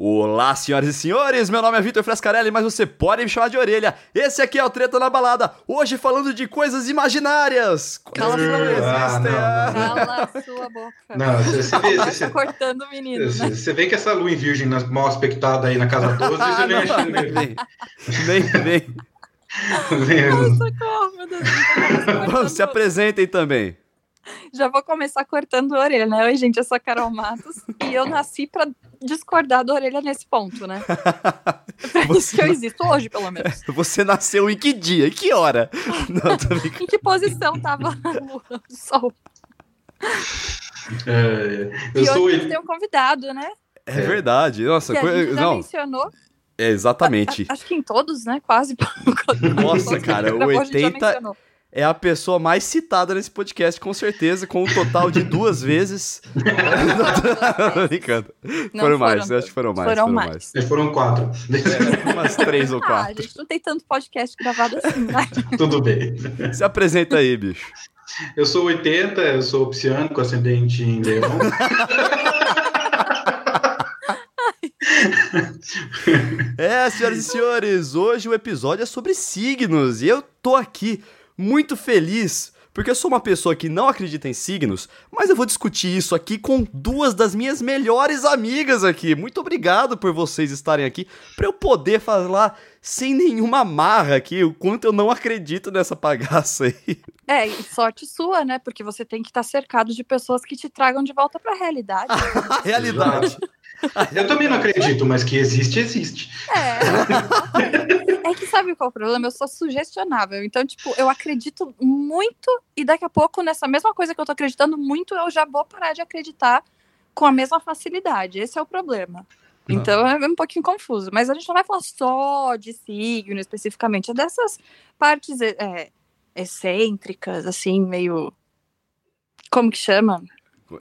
Olá, senhoras e senhores, meu nome é Vitor Frescarelli, mas você pode me chamar de orelha. Esse aqui é o Treta na Balada, hoje falando de coisas imaginárias. Cala que não existem. Ah, ah. Cala a sua boca. Não, você, você vê, Tá você, cortando o menino, né? você- vê que essa lua em virgem mal aspectada aí na casa 12, Ah, você vem não, achando nem vem. Nem vem. vem- Socorro, meu Deus. Vamos, se apresentem também. Já vou começar cortando a orelha, né? Oi, gente, eu sou a Carol Matos e eu nasci pra discordar da orelha nesse ponto, né? Pra isso Você que eu existo hoje, pelo menos. Você nasceu em que dia? Em que hora? Não. Em que posição tava a o sol? É, eu e sou hoje a ele. tem um convidado, né? É verdade. Nossa, Que a coi- gente já não, mencionou. é exatamente. Acho que em todos, né? Quase. Nossa, cara, o Gravou, a gente já 80 mencionou. É a pessoa mais citada nesse podcast, com certeza, com um total de duas vezes. Tô brincando. Não foram mais, acho que foram mais. Foram Foram, mais. mais. Foram quatro. É, umas três ou Ah, a quatro. gente não tem tanto podcast gravado assim, né? Tudo bem. Se apresenta aí, bicho. Eu sou 80, eu sou pisciano com ascendente em leão. É, senhoras e senhores, hoje o episódio é sobre signos e eu tô aqui muito feliz porque eu sou uma pessoa que não acredita em signos, mas eu vou discutir isso aqui com duas das minhas melhores amigas aqui. Muito obrigado por vocês estarem aqui para eu poder falar sem nenhuma marra aqui o quanto eu não acredito nessa bagaça aí. É, e sorte sua, né? Porque você tem que estar cercado de pessoas que te tragam de volta pra realidade. A realidade. Eu também não acredito, mas que existe, existe. É. É que sabe qual é o problema? Eu sou sugestionável. Então, tipo, eu acredito muito e daqui a pouco, nessa mesma coisa que eu tô acreditando muito, eu já vou parar de acreditar com a mesma facilidade. Esse é o problema. Então é um pouquinho confuso. Mas a gente não vai falar só de signo especificamente, é dessas partes é, excêntricas, assim, meio. Como que chama?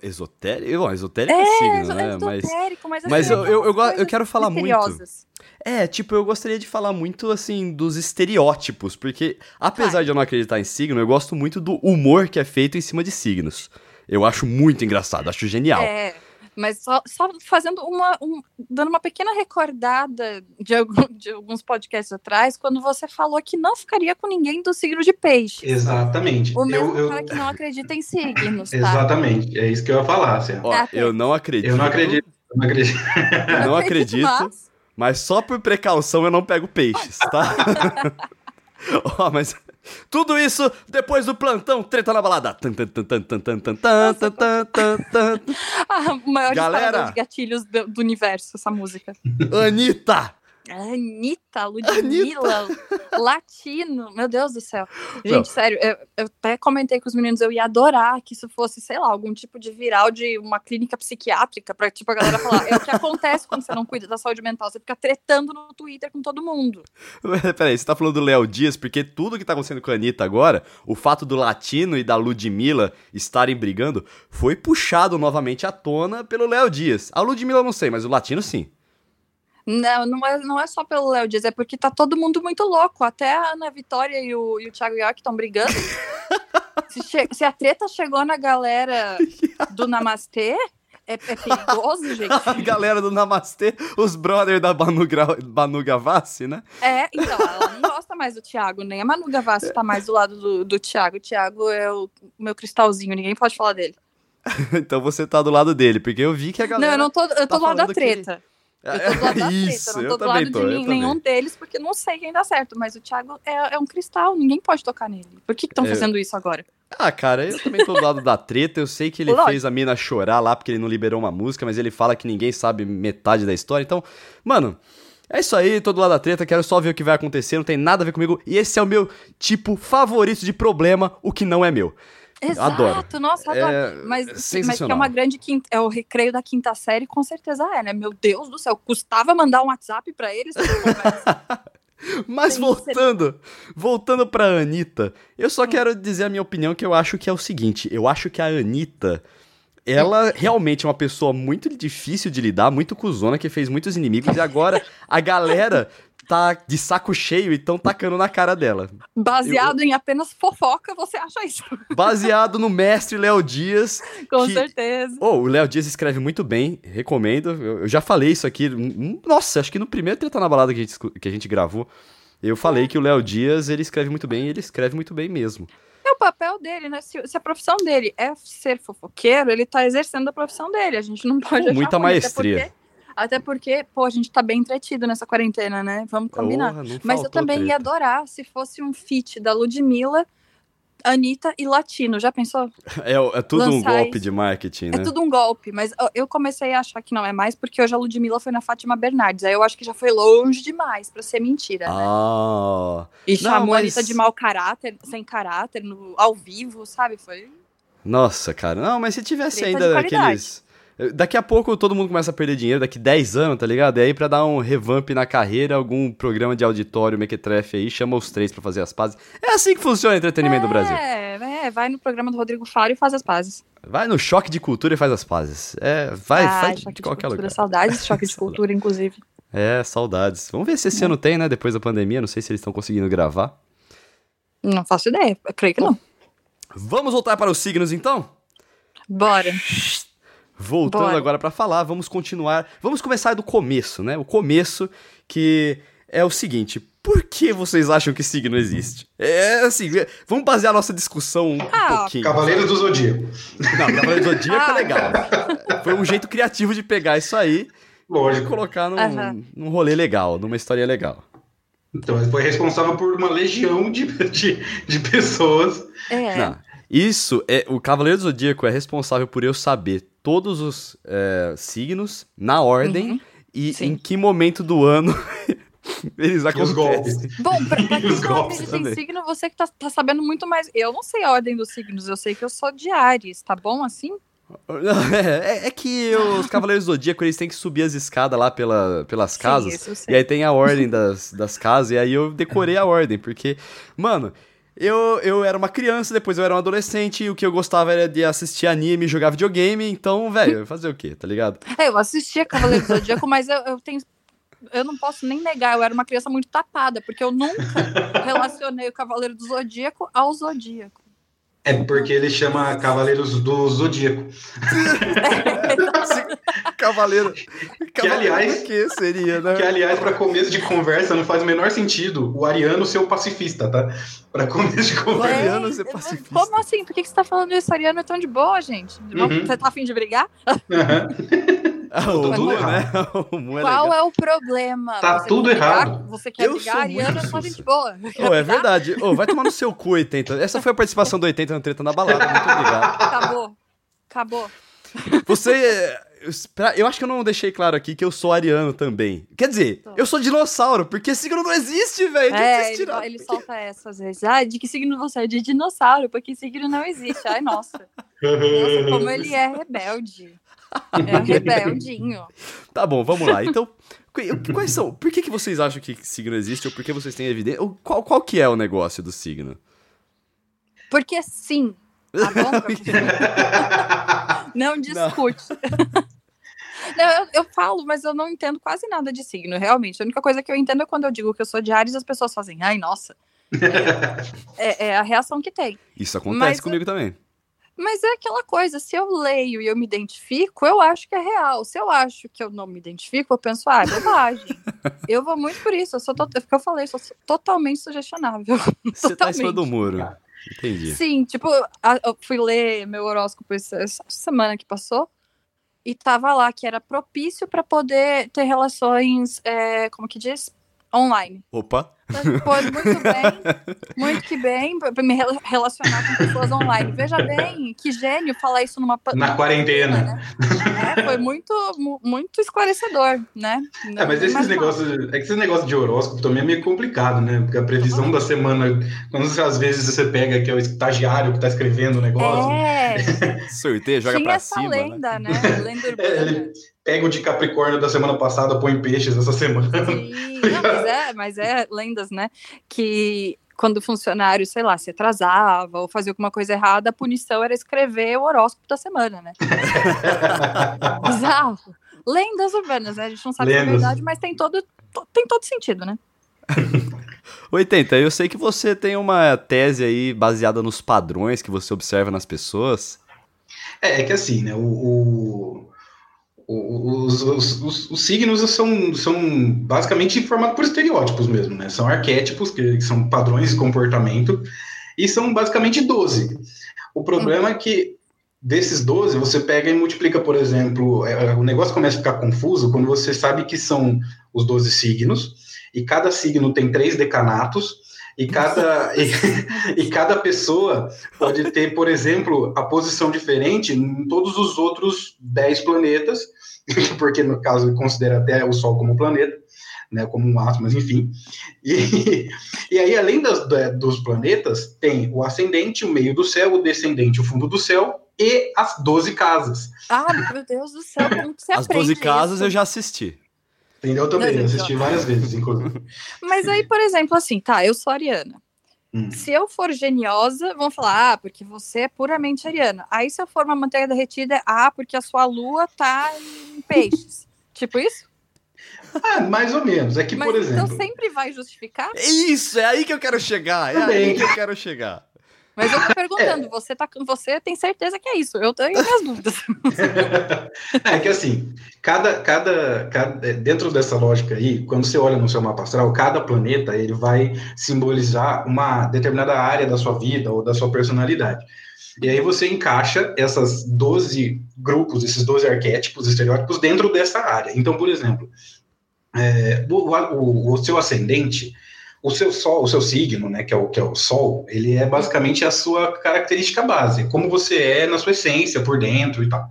Esotérico? Bom, esotérico é, signo, né? Mas, esotérico, mas, mas assim, eu, eu, eu, eu quero falar muito. É, tipo, eu gostaria de falar muito, assim, dos estereótipos, porque apesar Vai. de eu não acreditar em signo, eu gosto muito do humor que é feito em cima de signos. Eu acho muito engraçado, acho genial. É, mas só, só fazendo uma. um- dando uma pequena recordada de, algum- de alguns podcasts atrás, quando você falou que não ficaria com ninguém do signo de peixe. Exatamente. O mesmo Eu, eu- cara que não acredita em signos, tá? Exatamente, é isso que eu ia falar. Assim. Ó, Ah, eu não acredito. Eu não acredito. Eu não acredito. Eu não acredito, mas- mas só por precaução eu não pego peixes, tá? Ó, mas tudo isso depois do plantão Treta na Balada. A maior Galera, de gatilhos do, do universo, essa música. Anitta! Anitta, Ludmilla, Latino, meu Deus do céu. Gente, Não. sério, eu, eu até comentei com os meninos, eu ia adorar que isso fosse, sei lá, algum tipo de viral de uma clínica psiquiátrica, pra tipo a galera falar, é o que acontece quando você não cuida da saúde mental, você fica tretando no Twitter com todo mundo. Peraí, você tá falando do Léo Dias, porque tudo que tá acontecendo com a Anitta agora, o fato do Latino e da Ludmilla estarem brigando, foi puxado novamente à tona pelo Léo Dias. A Ludmilla eu não sei, mas o Latino sim. Não, não é, não é só pelo Léo Dias, é porque tá todo mundo muito louco. Até a Ana Vitória e o, e o Thiago York estão brigando. se, che- se a treta chegou na galera do Namastê, é, é perigoso, gente. A galera do Namastê, os brothers da Manu, Gra... Manu Gavassi, né? É, então, ela não gosta mais do Thiago, nem a Manu Gavassi tá mais do lado do, do Thiago. O Thiago é o meu cristalzinho, ninguém pode falar dele. então você tá do lado dele, porque eu vi que a galera... não, eu não tô, eu tô tá do lado da treta. Eu tô do lado da Isso, treta, eu não eu tô do também lado tô, de eu também. nenhum deles, porque eu não sei quem dá certo. Mas o Thiago é, é um cristal, ninguém pode tocar nele. Por que estão É. fazendo isso agora? Ah, cara, eu também tô do lado da treta. Eu sei que ele Lógico. fez a mina chorar lá porque ele não liberou uma música, mas ele fala que ninguém sabe metade da história. Então, mano, é isso aí, tô do lado da treta, quero só ver o que vai acontecer, não tem nada a ver comigo. E esse é o meu tipo favorito de problema, o que não é meu. Exato, Adoro. nossa, adoro. É mas, mas que é uma grande quinta, é o recreio da quinta série, com certeza é, né? Meu Deus do céu, custava mandar um WhatsApp pra eles? Mas Tem voltando, voltando pra Anitta, eu só quero dizer a minha opinião que eu acho que é o seguinte, eu acho que a Anitta, ela realmente é uma pessoa muito difícil de lidar, muito cuzona, que fez muitos inimigos, e agora a galera tá de saco cheio e estão tacando na cara dela. Baseado em apenas fofoca, você acha isso? Baseado no mestre Léo Dias. Com que- certeza. Oh, o Léo Dias escreve muito bem, recomendo. Eu, eu já falei isso aqui. Nossa, acho que no primeiro Treta na Balada que a gente, que a gente gravou, eu falei que o Léo Dias ele escreve muito bem e ele escreve muito bem mesmo. É o papel dele, né? Se, se a profissão dele é ser fofoqueiro, ele tá exercendo a profissão dele. A gente não pode Com muita maestria. Até porque, pô, a gente tá bem entretido nessa quarentena, né? Vamos combinar. Mas eu também ia treta. adorar se fosse um feat da Ludmilla, Anitta e Latino. Já pensou? É, é tudo um lançar golpe isso. de marketing, né? É tudo um golpe, mas eu- comecei a achar que não é mais porque hoje a Ludmilla foi na Fátima Bernardes. Aí eu acho que já foi longe demais pra ser mentira, né? Ah, E não, chamou mas- a Anitta de mau caráter, sem caráter, no, ao vivo, sabe? Foi. nossa, cara. Não, mas se tivesse Treta ainda aqueles. Daqui a pouco todo mundo começa a perder dinheiro, daqui 10 anos, tá ligado? E aí pra dar um revamp na carreira, algum programa de auditório, mequetrefe aí, chama os três pra fazer as pazes. É assim que funciona o entretenimento do Brasil. É, é, vai no programa do Rodrigo Faro e faz as pazes. Vai no choque de cultura e faz as pazes. É, vai, Ai, faz choque de qualquer cultura, lugar. Saudades de choque de cultura, inclusive. É, saudades. Vamos ver se esse ano tem, né? Depois da pandemia, não sei se eles estão conseguindo gravar. Não faço ideia, eu creio que não. Vamos voltar para os signos então? Bora. Voltando Bora. agora para falar, vamos continuar. Vamos começar do começo, né? O começo que é o seguinte: por que vocês acham que signo existe? É assim, vamos basear a nossa discussão um Ah, pouquinho. Cavaleiros do Zodíaco. Não, Cavaleiro do Zodíaco é Ah. legal. Foi um jeito criativo de pegar isso aí e Lógico. colocar num, Aham. num rolê legal, numa história legal. Então, ele foi responsável por uma legião de, de, de pessoas. É. Não, isso é. O Cavaleiro do Zodíaco é responsável por eu saber todos os é, signos na ordem Uhum, e sim. em que momento do ano eles os golpes. acontecem. Bom, pra, pra quem Os não golpes acredita em também. signo, você que tá, tá sabendo muito mais. Eu não sei a ordem dos signos, eu sei que eu sou de Ares, tá bom assim? É, é- é que os Cavaleiros do Zodíaco eles têm que subir as escadas lá pela, pelas Sim, casas. isso eu E aí tem a ordem das, das casas, e aí eu decorei a ordem, porque, mano, eu, eu era uma criança, depois eu era um adolescente, e o que eu gostava era de assistir anime e jogar videogame, então, velho, fazer o quê, tá ligado? É, eu assistia Cavaleiro do Zodíaco, mas eu, eu tenho. Eu não posso nem negar, eu era uma criança muito tapada, porque eu nunca relacionei o Cavaleiro do Zodíaco ao Zodíaco. É porque ele chama Cavaleiros do Zodíaco. Cavaleiro. Que, aliás- O que seria, né? Que, aliás, para começo de conversa, não faz o menor sentido o Ariano ser o pacifista, tá? Para começo de conversa. Ariano ser É, pacifista. Como assim? Por que, que você tá falando isso? Ariano é tão de boa, gente. Uhum. Você tá afim de brigar? Aham. Ah, o né? O é Qual legal. é o problema? Tá Você tudo errado. Você quer Eu brigar? sou Ariano muito é só sujo. gente boa. Oh, é verdade. Oh, vai tomar no seu cu, 80. Essa foi a participação do 80 no Treta na Balada. Muito obrigado. Acabou. Acabou. Você. eu acho que eu não deixei claro aqui que eu sou ariano também. Quer dizer, Tô. eu sou dinossauro, porque signo não existe, velho. É, vocês ele, tiraram? ele solta essa às vezes. Ah, de que signo você é? De dinossauro, porque signo não existe. Ai, nossa. Nossa, como ele é rebelde. É um rebeldinho. Tá bom, vamos lá. Então, qu- quais são? Por que, que vocês acham que signo existe? Ou por que vocês têm evidência? Ou qual, qual que é o negócio do signo? Porque sim. Tá bom? professor? Não discute. Não, eu, eu falo, mas eu não entendo quase nada de signo, realmente. A única coisa que eu entendo é quando eu digo que eu sou de Ares, as pessoas fazem, ai, nossa. É, é- é a reação que tem. Isso acontece Mas- comigo também. Mas é aquela coisa, se eu leio e eu me identifico, eu acho que é real. Se eu acho que eu não me identifico, eu penso, ah, é bobagem. eu vou muito por isso. Eu sou, to- é eu falei, eu sou totalmente sugestionável. Você tá em cima Totalmente. do muro. Entendi. Sim, tipo, eu fui ler meu horóscopo essa essa semana que passou e tava lá que era propício para poder ter relações, é, como que diz? Online. Opa. Tipo, muito bem, muito que bem, pra pra me rela- relacionar com pessoas online. Veja bem, que gênio falar isso numa Na numa quarentena. né? É, foi muito, mu- muito esclarecedor, né? É, mas esses negócios, é que esse negócio de horóscopo também é meio complicado, né? Porque a previsão da semana, quando às vezes você pega que é o estagiário que tá escrevendo o negócio, É, Sorteio, joga tinha pra essa cima. né? lenda, né? Lenda É, urbana. ele pega o de Capricórnio da semana passada, põe peixes essa semana. Sim, não, mas é, mas é lendas, né? Que quando o funcionário, sei lá, se atrasava ou fazia alguma coisa errada, a punição era escrever o horóscopo da semana, né? Bizarro. Lendas urbanas, né? A gente não sabe se é Lendas. verdade, mas tem todo, to- tem todo sentido, né? 80, eu sei que você tem uma tese aí baseada nos padrões que você observa nas pessoas. É, é que assim, né? O, o, os, os, os, os, signos são, são basicamente formados por estereótipos mesmo, né? São arquétipos, que, são padrões de comportamento, e são basicamente 12. O problema é que desses 12, você pega e multiplica, por exemplo, é, o negócio começa a ficar confuso quando você sabe que são os 12 signos, e cada signo tem três decanatos, e cada, e, e, cada pessoa pode ter, por exemplo, a posição diferente em todos os outros 10 planetas, porque no caso ele considera até o Sol como planeta, né, como um átomo, mas enfim. E, e aí, além das, dos planetas, tem o ascendente, o meio do céu, o descendente, o fundo do céu e as 12 casas. Ah, meu Deus do céu, como você As 12 casas isso? eu já assisti. Entendeu? Eu também, assisti várias vezes, inclusive. Mas aí, por exemplo, assim, tá, eu sou ariana. Hum. Se eu for geniosa, vão falar, ah, porque você é puramente ariana. Aí, se eu for uma manteiga derretida, é ah, porque a sua lua tá em peixes. tipo isso? Ah, mais ou menos. É que, Mas por então exemplo. Então sempre vai justificar? Isso, é aí que eu quero chegar. É Também. aí que eu quero chegar. Mas eu tô perguntando, é. você, tá, você tem certeza que é isso? Eu tenho minhas dúvidas. é que assim, cada, cada, cada, dentro dessa lógica aí, quando você olha no seu mapa astral, cada planeta ele vai simbolizar uma determinada área da sua vida ou da sua personalidade. E aí você encaixa essas 12 grupos, esses 12 arquétipos, estereótipos dentro dessa área. Então, por exemplo, é, o, o, o seu ascendente o seu sol, o seu signo, né, que é o que é o sol, ele é basicamente a sua característica base, como você é na sua essência, por dentro e tal.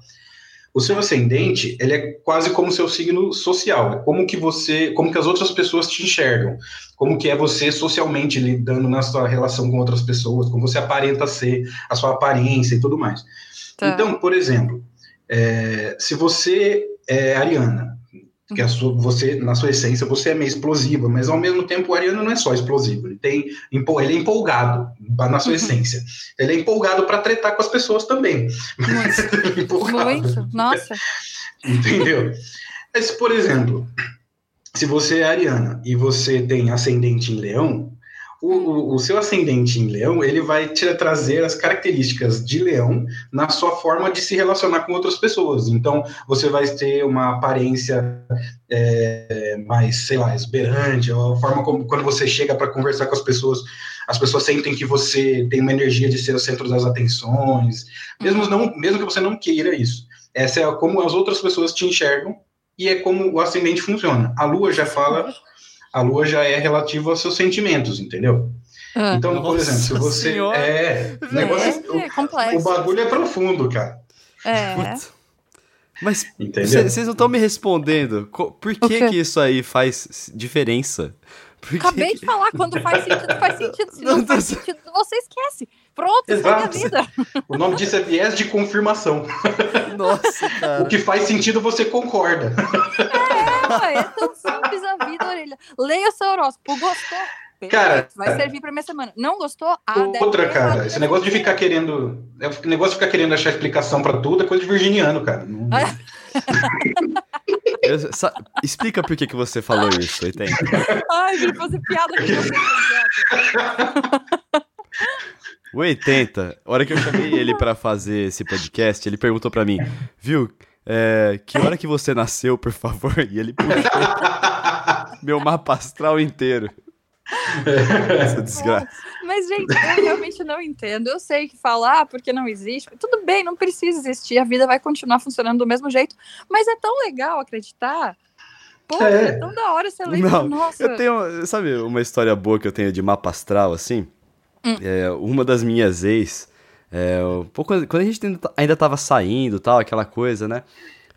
O seu ascendente, ele é quase como o seu signo social, é como que você, como que as outras pessoas te enxergam, como que é você socialmente lidando na sua relação com outras pessoas, como você aparenta ser, a sua aparência e tudo mais. Tá. Então, por exemplo, é, se você é ariana, que a sua, você, na sua essência, você é meio explosiva, mas ao mesmo tempo o Ariano não é só explosivo, ele, tem, ele é empolgado na sua uhum. essência. Ele é empolgado para tretar com as pessoas também. Muito, muito, nossa. Entendeu? Mas, por exemplo, se você é ariana e você tem ascendente em leão, o, o, o, seu ascendente em leão, ele vai te trazer as características de leão na sua forma de se relacionar com outras pessoas. Então, você vai ter uma aparência é, mais, sei lá, exuberante, a forma como quando você chega para conversar com as pessoas, as pessoas sentem que você tem uma energia de ser o centro das atenções, mesmo, uhum. não, mesmo que você não queira isso. Essa é como as outras pessoas te enxergam e é como o ascendente funciona. A lua já fala a lua já é relativa aos seus sentimentos, entendeu? Ah, então, por exemplo, se você senhora. é, negócio, é, o, o, bagulho é profundo, cara. É. Mas vocês não estão me respondendo. Por que que isso aí faz diferença? Porque... Acabei de falar, quando faz sentido, faz sentido. Se não, não faz sentido, você esquece. Pronto, Exato. segue a vida. O nome disso é viés de confirmação. Nossa, cara. O que faz sentido, você concorda. É, é tão simples a vida, orelha. Leia o seu horóscopo. Gostou? Cara, vai é. servir para minha semana. Não gostou? Ah, outra, cara. Esse negócio de ficar querendo, o negócio de ficar querendo achar explicação para tudo é coisa de virginiano, cara. Não... Eu, explica por que, que você falou isso, Eitem. Ai, vim fazer piada com você. O 80, a hora que eu chamei ele para fazer esse podcast, ele perguntou para mim, viu, é, que hora que você nasceu, por favor? E ele puxou meu mapa astral inteiro. Essa desgraça. Mas, gente, eu realmente não entendo. Eu sei que falar ah, porque não existe. Tudo bem, não precisa existir. A vida vai continuar funcionando do mesmo jeito. Mas é tão legal acreditar. Pô, é, é tão da hora você lembra. Não, Nossa. Eu tenho, sabe, uma história boa que eu tenho de mapa astral, assim? Hum. É, uma das minhas ex, é, um pouco, quando a gente ainda tava saindo tal, aquela coisa, né?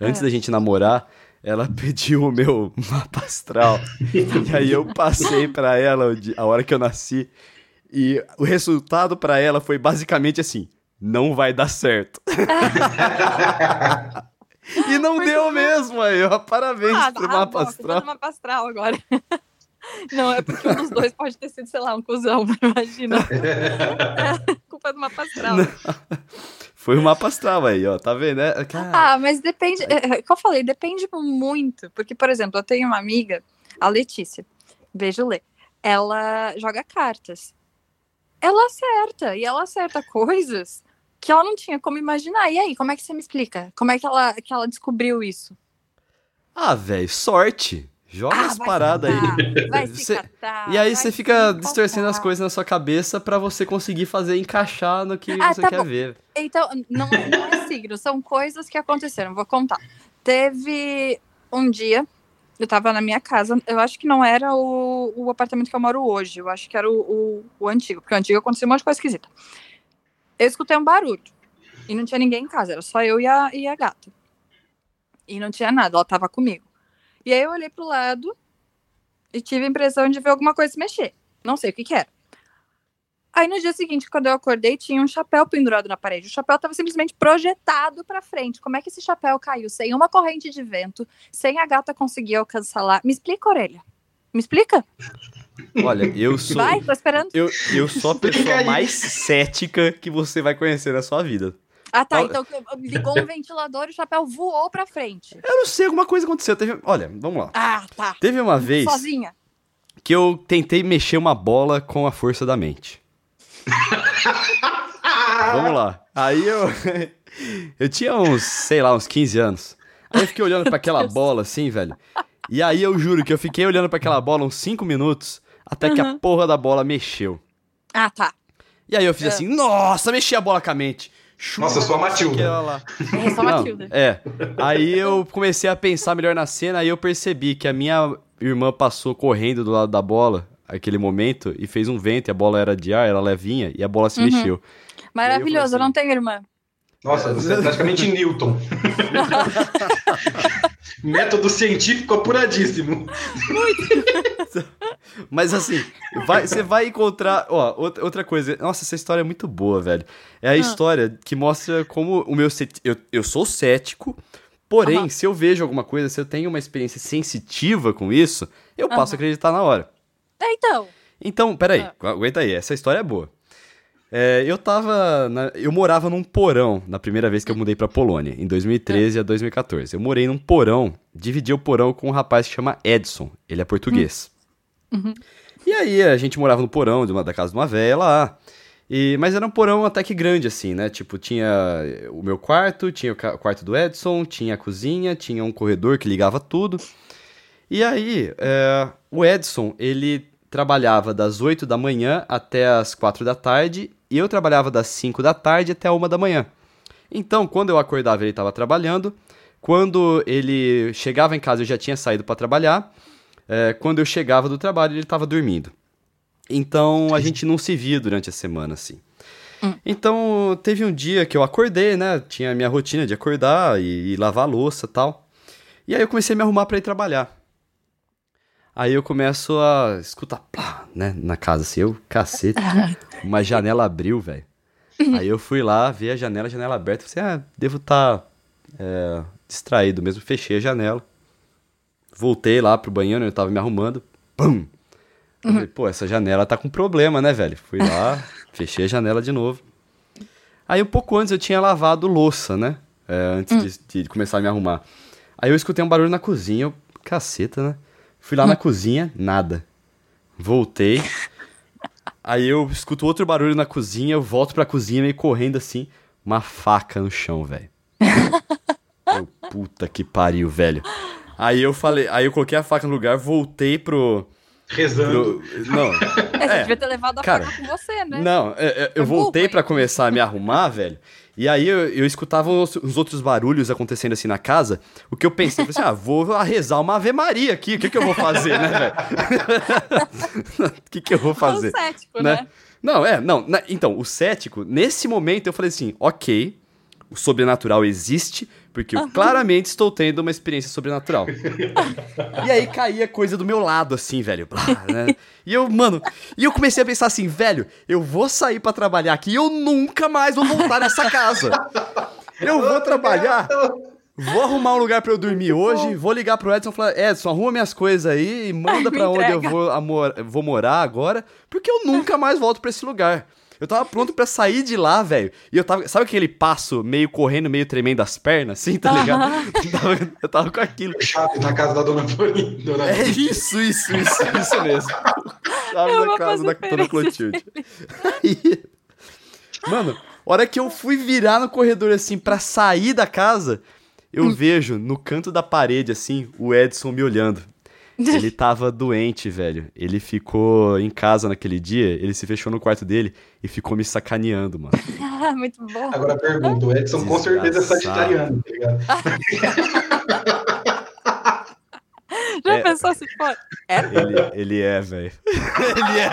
Antes é. da gente namorar, ela pediu o meu mapa astral. e aí eu passei para ela a hora que eu nasci. E o resultado para ela foi basicamente assim: não vai dar certo. e não Muito deu bom. mesmo aí, ó. Parabéns ah, pro ah, mapa bom, astral. mapa astral agora. Não, é porque um dos dois pode ter sido, sei lá, um cuzão, imagina. É, culpa do mapa astral. Não. Foi o mapa astral aí, ó, tá vendo? É, ah, mas depende, é, é, como eu falei, depende muito, porque, por exemplo, eu tenho uma amiga, a Letícia, beijo Lê, ela joga cartas. Ela acerta, e ela acerta coisas que ela não tinha como imaginar. E aí, como é que você me explica? Como é que ela, que ela descobriu isso? Ah, velho, sorte. Joga Ah, as paradas aí. Vai se Você- catar, E aí você fica distorcendo as coisas na sua cabeça pra você conseguir fazer encaixar no que Ah, você tá quer bom. ver. Então, não, não é signo, são coisas que aconteceram. Vou contar. Teve um dia, eu tava na minha casa, eu acho que não era o, o apartamento que eu moro hoje, eu acho que era o, o, o antigo, porque o antigo aconteceu um monte de coisa esquisita. Eu escutei um barulho e não tinha ninguém em casa, era só eu e a, e a gata. E não tinha nada, ela tava comigo. E aí eu olhei pro lado e tive a impressão de ver alguma coisa se mexer. Não sei o que que era. Aí no dia seguinte, quando eu acordei, tinha um chapéu pendurado na parede. O chapéu estava simplesmente projetado para frente. Como é que esse chapéu caiu sem uma corrente de vento, sem a gata conseguir alcançar lá? Me explica, orelha. Me explica? Olha, eu sou. Vai, tô esperando. Eu, eu sou a pessoa mais cética que você vai conhecer na sua vida. Ah, tá. Então ligou um ventilador e o chapéu voou pra frente. Eu não sei, alguma coisa aconteceu. Teve... Olha, vamos lá. Ah, tá. Teve uma vez Sozinha. que eu tentei mexer uma bola com a força da mente. Vamos lá. Aí eu. eu tinha uns, sei lá, uns 15 anos. Aí eu fiquei olhando pra aquela bola assim, velho. E aí eu juro que eu fiquei olhando pra aquela bola uns 5 minutos até que a porra da bola mexeu. Ah, tá. E aí eu fiz É. assim, nossa, mexi a bola com a mente. Chupa, Nossa, eu sou a Matilda. É só Não, Matilda. é. Aí eu comecei a pensar melhor na cena, aí eu percebi que a minha irmã passou correndo do lado da bola, aquele momento, e fez um vento, e a bola era de ar, era levinha, e a bola se Uhum. mexeu. Maravilhoso, eu assim- não tenho irmã. Nossa, você é praticamente Newton. Método científico apuradíssimo. Mas assim, vai- você vai encontrar. Ó, outra, outra coisa. Nossa, essa história é muito boa, velho. É a Ah. história que mostra como o meu. ceti- Eu, eu sou cético. Porém, se eu vejo alguma coisa, se eu tenho uma experiência sensitiva com isso, eu passo a acreditar na hora. É, então. Então, peraí, Ah. aguenta aí, essa história é boa. É, eu tava. na- eu morava num porão na primeira vez que eu mudei pra Polônia, em 2013 a 2014. Eu morei num porão, dividi o porão com um rapaz que chama Edson. Ele é português. Uhum. E aí a gente morava no porão de uma, da casa de uma velha lá. E, mas era um porão até que grande, assim, né? Tipo, tinha o meu quarto, tinha o quarto do Edson, tinha a cozinha, tinha um corredor que ligava tudo. E aí, é, o Edson, ele trabalhava das 8 da manhã até as 4 da tarde, e eu trabalhava das 5 da tarde até a 1 da manhã. Então, quando eu acordava, ele estava trabalhando. Quando ele chegava em casa, eu já tinha saído para trabalhar. É, quando eu chegava do trabalho, ele estava dormindo. Então, a gente não se via durante a semana, assim. Então, teve um dia que eu acordei, né? Tinha a minha rotina de acordar e, e lavar a louça e tal. E aí eu comecei a me arrumar para ir trabalhar. Aí eu começo a escutar, plá, né, na casa, assim, eu, cacete, uma janela abriu, velho. Aí eu fui lá, vi a janela, a janela aberta, falei assim, ah, devo estar distraído mesmo, fechei a janela. Voltei lá pro banheiro, eu tava me arrumando, pum! Eu falei, pô, essa janela tá com problema, né, velho? Fui lá, fechei a janela de novo. Aí um pouco antes eu tinha lavado louça, né? É, antes de, de começar a me arrumar. Aí eu escutei um barulho na cozinha, eu, caceta, né? Fui lá na cozinha, nada. Voltei. Aí eu escuto outro barulho na cozinha, eu volto pra cozinha meio correndo assim, uma faca no chão, velho. Eu, Puta que pariu, velho. Aí eu falei, aí eu coloquei a faca no lugar, voltei pro. Rezando. pro não, É, você É, devia ter levado a cara, faca com você, né? não, é, é, eu É burro, voltei pra começar a me arrumar, velho. E aí eu, eu escutava os, os outros barulhos acontecendo assim na casa. O que eu pensei, eu falei assim, ah, vou rezar uma Ave Maria aqui. O que, que eu vou fazer, né, velho? O que, que eu vou fazer? Ou cético, né? né? Não, é, não. na- então, o cético, nesse momento eu falei assim, ok, o sobrenatural existe, porque eu claramente estou tendo uma experiência sobrenatural. e aí caía coisa do meu lado, assim, velho. blá, né? E eu, mano, e eu comecei a pensar assim, velho, eu vou sair pra trabalhar aqui e eu nunca mais vou voltar nessa casa. Eu vou trabalhar, Vou arrumar um lugar pra eu dormir hoje, vou ligar pro Edson e falar, Edson, arruma minhas coisas aí e manda pra onde eu vou, amor, vou morar agora, porque eu nunca mais volto pra esse lugar. Eu tava pronto pra sair de lá, velho. E eu tava. Sabe aquele passo meio correndo, meio tremendo as pernas, assim, tá ligado? Eu tava, eu tava com aquilo. Chave na casa da dona Florinda. Dona É isso, isso, isso, isso mesmo. chave Eu da vou casa da Dona Clotilde. Aí, mano, hora que eu fui virar no corredor assim pra sair da casa, eu Hum. vejo no canto da parede assim o Edson me olhando. Ele tava doente, velho. Ele ficou em casa naquele dia, ele se fechou no quarto dele e ficou me sacaneando, mano. Ah, muito bom. Agora pergunta, o Edson com certeza é sagitariano, tá ligado? Já É. pensou se for? É? Ele, ele é, velho. ele é.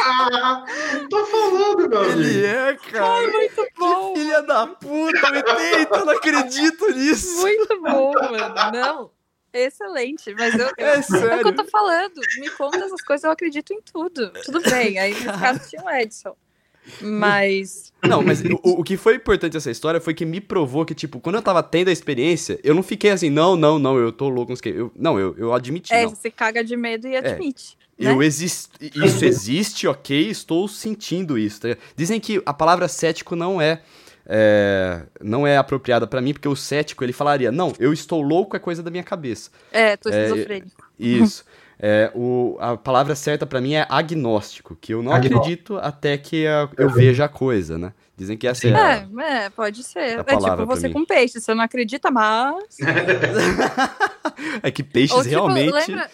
Ah, tô falando, meu Ele amigo. é, cara. Muito bom. Filha da puta, eu não acredito nisso. Muito bom, mano. Não. Excelente, mas eu, eu É é o que eu tô falando. Me conta essas coisas, eu acredito em tudo. Tudo bem. Aí, nesse caso, tinha o Edson. Mas. Não, mas o, o que foi importante dessa história foi que me provou que, tipo, quando eu tava tendo a experiência, eu não fiquei assim, não, não, não, eu tô louco, não sei o quê. Eu, não, eu, eu admiti, É, não. você caga de medo e admite. Eu né? exist... Isso existe, ok, estou sentindo isso. tá? Dizem que a palavra cético não é, é, não é apropriada pra mim, porque o cético, ele falaria, não, eu estou louco, é coisa da minha cabeça. É, tô É, esquizofrênico. Isso. É, o, a palavra certa pra mim é agnóstico, que eu não Agnóstico. acredito até que a- eu veja a coisa, né? Dizem que essa é, a- É, é, pode ser. É palavra tipo você com peixe, você não acredita, mas. é que peixes Ou, tipo, realmente lembra-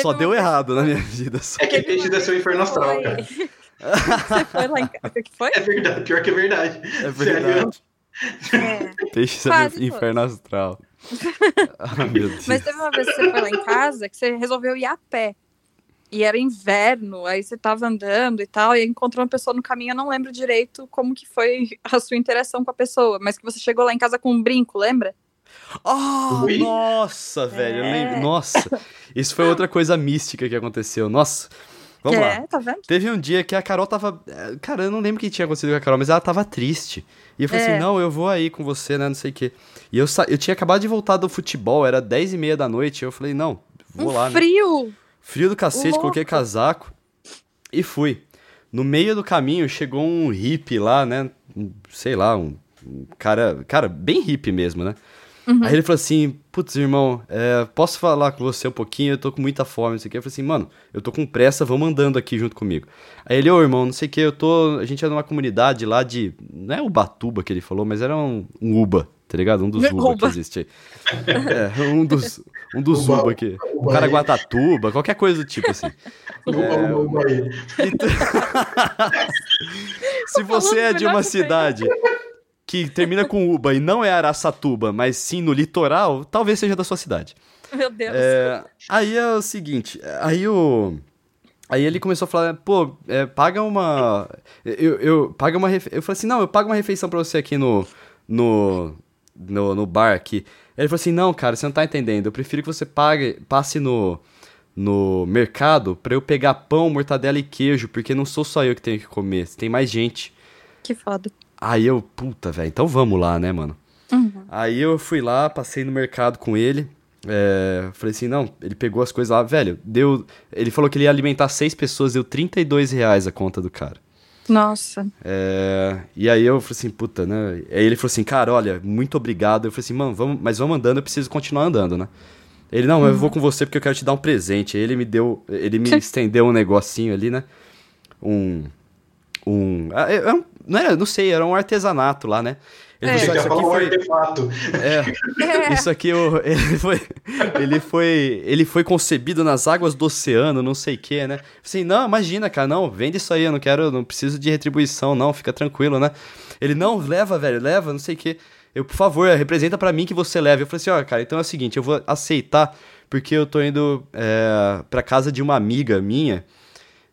só deu errado na minha vida. Só. É que peixe desceu inferno astral, cara. Você foi lá em casa. O que foi? É verdade, pior que é verdade. É verdade. É. É Quase meu inferno astral. ah, meu Deus. Mas teve uma vez que você foi lá em casa que você resolveu ir a pé. E era inverno, aí você tava andando e tal, e encontrou uma pessoa no caminho, eu não lembro direito como que foi a sua interação com a pessoa, mas que você chegou lá em casa com um brinco, lembra? Ah, Ui. nossa, velho. eu É. lembro. Nossa. Isso foi outra coisa mística que aconteceu. Nossa. Vamos é, lá. tá vendo? Teve um dia que a Carol tava. eh, Cara, eu não lembro o que tinha acontecido com a Carol, mas ela tava triste. E eu falei É. assim: não, eu vou aí com você, né? Não sei o quê. E eu, sa... eu tinha acabado de voltar do futebol, era 10 e meia da noite. Eu falei: não, vou um lá, né? frio! Frio do cacete, Louco. coloquei casaco e fui. No meio do caminho chegou um hippie lá, né? Um, sei lá, um, um cara, cara, bem hippie mesmo, né? Uhum. Aí ele falou assim: Putz, irmão, é, posso falar com você um pouquinho? Eu tô com muita fome, não sei o que. Eu falei assim: Mano, eu tô com pressa, vamos andando aqui junto comigo. Aí ele, ô irmão, não sei o que, eu tô. A gente é numa comunidade lá de. Não é Ubatuba que ele falou, mas era um, um Uba, tá ligado? Um dos Uba, Uba. que existe aí. É, um dos, um dos Uba, Uba aqui. O Uba cara aí. Guatatuba, qualquer coisa do tipo assim. Uba, uba, uba aí. Então- Se você é de uma cidade que termina com Uba e não é Araçatuba, mas sim no litoral, talvez seja da sua cidade. Meu Deus. É, aí é o seguinte, aí o. Aí ele começou a falar, pô, é, paga uma. Eu, eu, paga uma refe... Eu falei assim, não, eu pago uma refeição pra você aqui no. No. No, no bar aqui. Ele falou assim, não, cara, você não tá entendendo. Eu prefiro que você pague, passe no. No mercado pra eu pegar pão, mortadela e queijo, porque não sou só eu que tenho que comer, tem mais gente. Que foda. Aí eu, puta, velho, então vamos lá, né, mano? Uhum. Aí eu fui lá, passei no mercado com ele. é, falei assim, não, ele pegou as coisas lá, velho, deu. Ele falou que ele ia alimentar seis pessoas, deu 32 reais a conta do cara. Nossa. É, e aí eu falei assim, puta, né? Aí ele falou assim, cara, olha, muito obrigado. Eu falei assim, mano, vamos, mas vamos andando, eu preciso continuar andando, né? Ele, não, eu vou com você porque eu quero te dar um presente. Aí ele me deu, ele me estendeu um negocinho ali, né? Um. Um. é- é um- não, era, não sei, era um artesanato lá, né? Ele É. falou Você assim, já "Ó, isso aqui foi. artefato. É, É. isso aqui eu- ele foi, ele foi, ele foi concebido nas águas do oceano, não sei o que, né? Assim, não, imagina, cara, não, vende isso aí, eu não quero, não preciso de retribuição, não, fica tranquilo, né? Ele, não, leva, velho, leva, não sei o que. Eu, por favor, representa pra mim que você leve. Eu falei assim, ó, cara, então é o seguinte, eu vou aceitar, porque eu tô indo é, pra casa de uma amiga minha,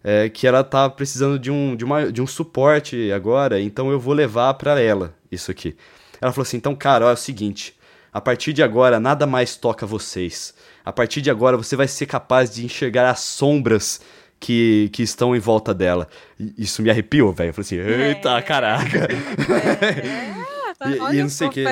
é, que ela tá precisando de um, de, uma, de um suporte agora, então eu vou levar pra ela isso aqui. Ela falou assim: então, cara, ó, é o seguinte. A partir de agora, nada mais toca vocês. A partir de agora, você vai ser capaz de enxergar as sombras que, que estão em volta dela. Isso me arrepiou, velho. Eu falei assim: eita, É. caraca. É, tá, E- e olha, não sei o quê.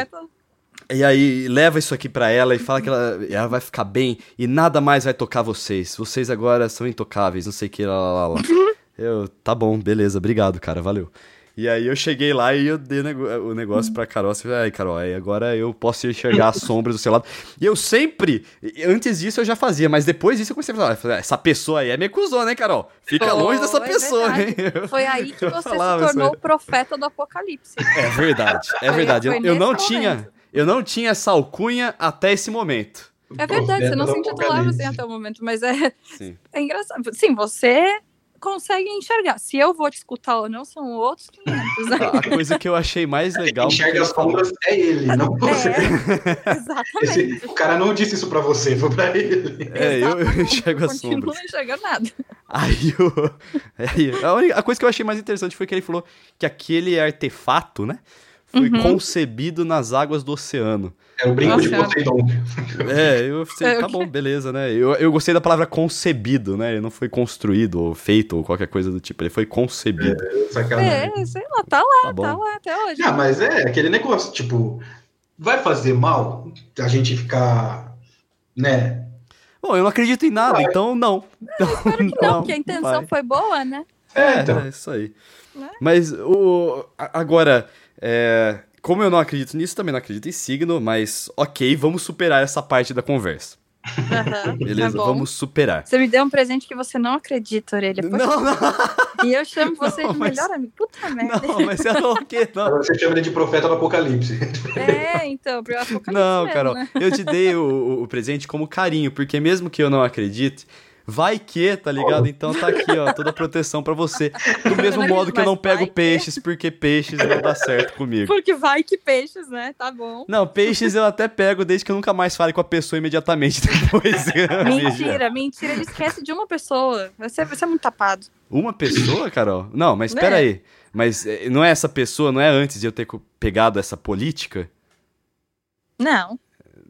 E aí, leva isso aqui pra ela e fala que ela, ela vai ficar bem e nada mais vai tocar vocês. Vocês agora são intocáveis, não sei o que, lá, lá, lá, lá. Eu, tá bom, beleza, obrigado, cara, valeu. E aí eu cheguei lá e eu dei o negócio pra Carol. Assim, ai, Carol, aí agora eu posso enxergar as sombras do seu lado. E eu sempre, antes disso eu já fazia, mas depois disso eu comecei a falar, falei, "Ah, essa pessoa aí é me acusou, né, Carol? Fica Pô, longe dessa é pessoa, hein? Foi aí que você se tornou o profeta do apocalipse. É verdade, é verdade. Eu, eu não nesse tinha, momento. Eu não tinha essa alcunha até esse momento. É verdade, você não se intitulava assim até o momento, mas é, Sim. é engraçado. Sim, você consegue enxergar. Se eu vou te escutar ou não, são outros 500, né? A coisa que eu achei mais legal. Quem enxerga as sombras é ele, não você. É, exatamente. Esse- o cara não disse isso pra você, foi pra ele. É, eu, eu enxergo as Continuo sombras. não enxergando nada. Aí, eu, aí a, única- a coisa que eu achei mais interessante foi que ele falou que aquele artefato, né, foi Uhum. concebido nas águas do oceano. É o brinco de Nossa. Poseidon. É, eu sei, É, tá bom, beleza, né? Eu, eu gostei da palavra concebido, né? Ele não foi construído ou feito ou qualquer coisa do tipo, ele foi concebido. Sacanagem. É, sei lá, tá lá, Tá bom. tá lá até hoje. Ah, mas é aquele negócio, tipo, vai fazer mal a gente ficar, né? Bom, eu não acredito em nada, Vai. então não. Então, Não, porque a intenção vai. foi boa, né? É, então. É, isso aí. Né? Mas o. Agora, é, como eu não acredito nisso, também não acredito em signo, mas ok, vamos superar essa parte da conversa. Aham, Beleza? tá vamos superar. Você me deu um presente que você não acredita, Orelha. Poxa, Não, não, E eu chamo você Não, de mas- melhor amigo. Puta merda. não, mas é o quê? Não. Você chama ele de profeta do apocalipse. É, então, pro apocalipse Não, mesmo, Carol, né? eu te dei o, o- o presente como carinho, porque mesmo que eu não acredite, vai que, tá ligado? Então tá aqui, ó, toda a proteção pra você. Do mesmo não modo que eu não pego peixes, porque peixes não dá certo comigo. Porque vai que peixes, né? Tá bom. Não, peixes eu até pego desde que eu nunca mais fale com a pessoa imediatamente depois. Mentira, mentira. Ele esquece de uma pessoa. Você, você é muito tapado. Uma pessoa, Carol? Não, mas Né? espera aí. Mas eh, não é essa pessoa, não é antes de eu ter pegado essa política? Não,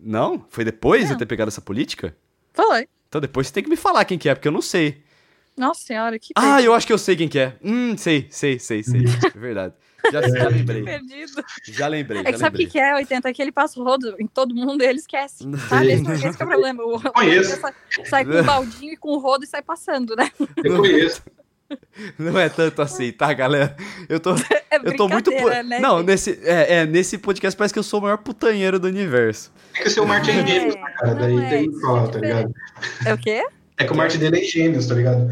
Não? Foi depois de eu Não. ter pegado essa política? foi. Então depois você tem que me falar quem que é, porque eu não sei. Nossa senhora, que Ah, eu acho que eu sei quem que é. Hum, sei, sei, sei, sei. É verdade. Já, já lembrei. perdido. Já lembrei, É já que sabe o que, que é 80? Que ele passa o rodo em todo mundo e ele esquece. Sabe? Esse, esse que é o problema. O, o Conheço. sai, sai com o baldinho e com o rodo e sai passando, né? Eu conheço. Não é tanto assim, tá, galera? Eu tô, É eu tô muito... né? Não, nesse, é, é, nesse podcast parece que eu sou o maior putanheiro do universo. É que o seu Marte é em É, gêmeos, cara. não Daí é, tem falar, é tá ligado? É o quê? É que o Marte dele é em gêmeos, tá ligado?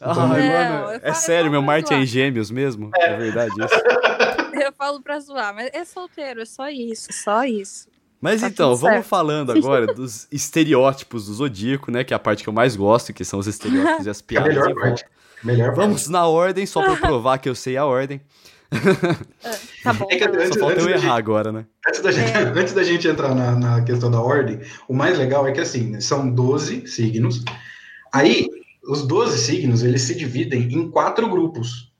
Ai, Não, mano, é sério, meu Marte é gêmeos mesmo? É verdade isso. Eu falo pra zoar, mas é solteiro, é só isso, só isso. Mas Tá então, vamos certo. falando agora dos estereótipos do Zodíaco, né? Que é a parte que eu mais gosto, que são os estereótipos e as É a piadas. melhor em volta. Melhor Vamos na ordem, só pra provar que eu sei a ordem. Tá bom. É que. Antes- Só falta eu errar gente- agora, né? Antes da, gente, É. antes da gente entrar na, na questão da ordem, o mais legal é que assim, né, são 12 signos. Aí, os 12 signos, eles se dividem em quatro grupos.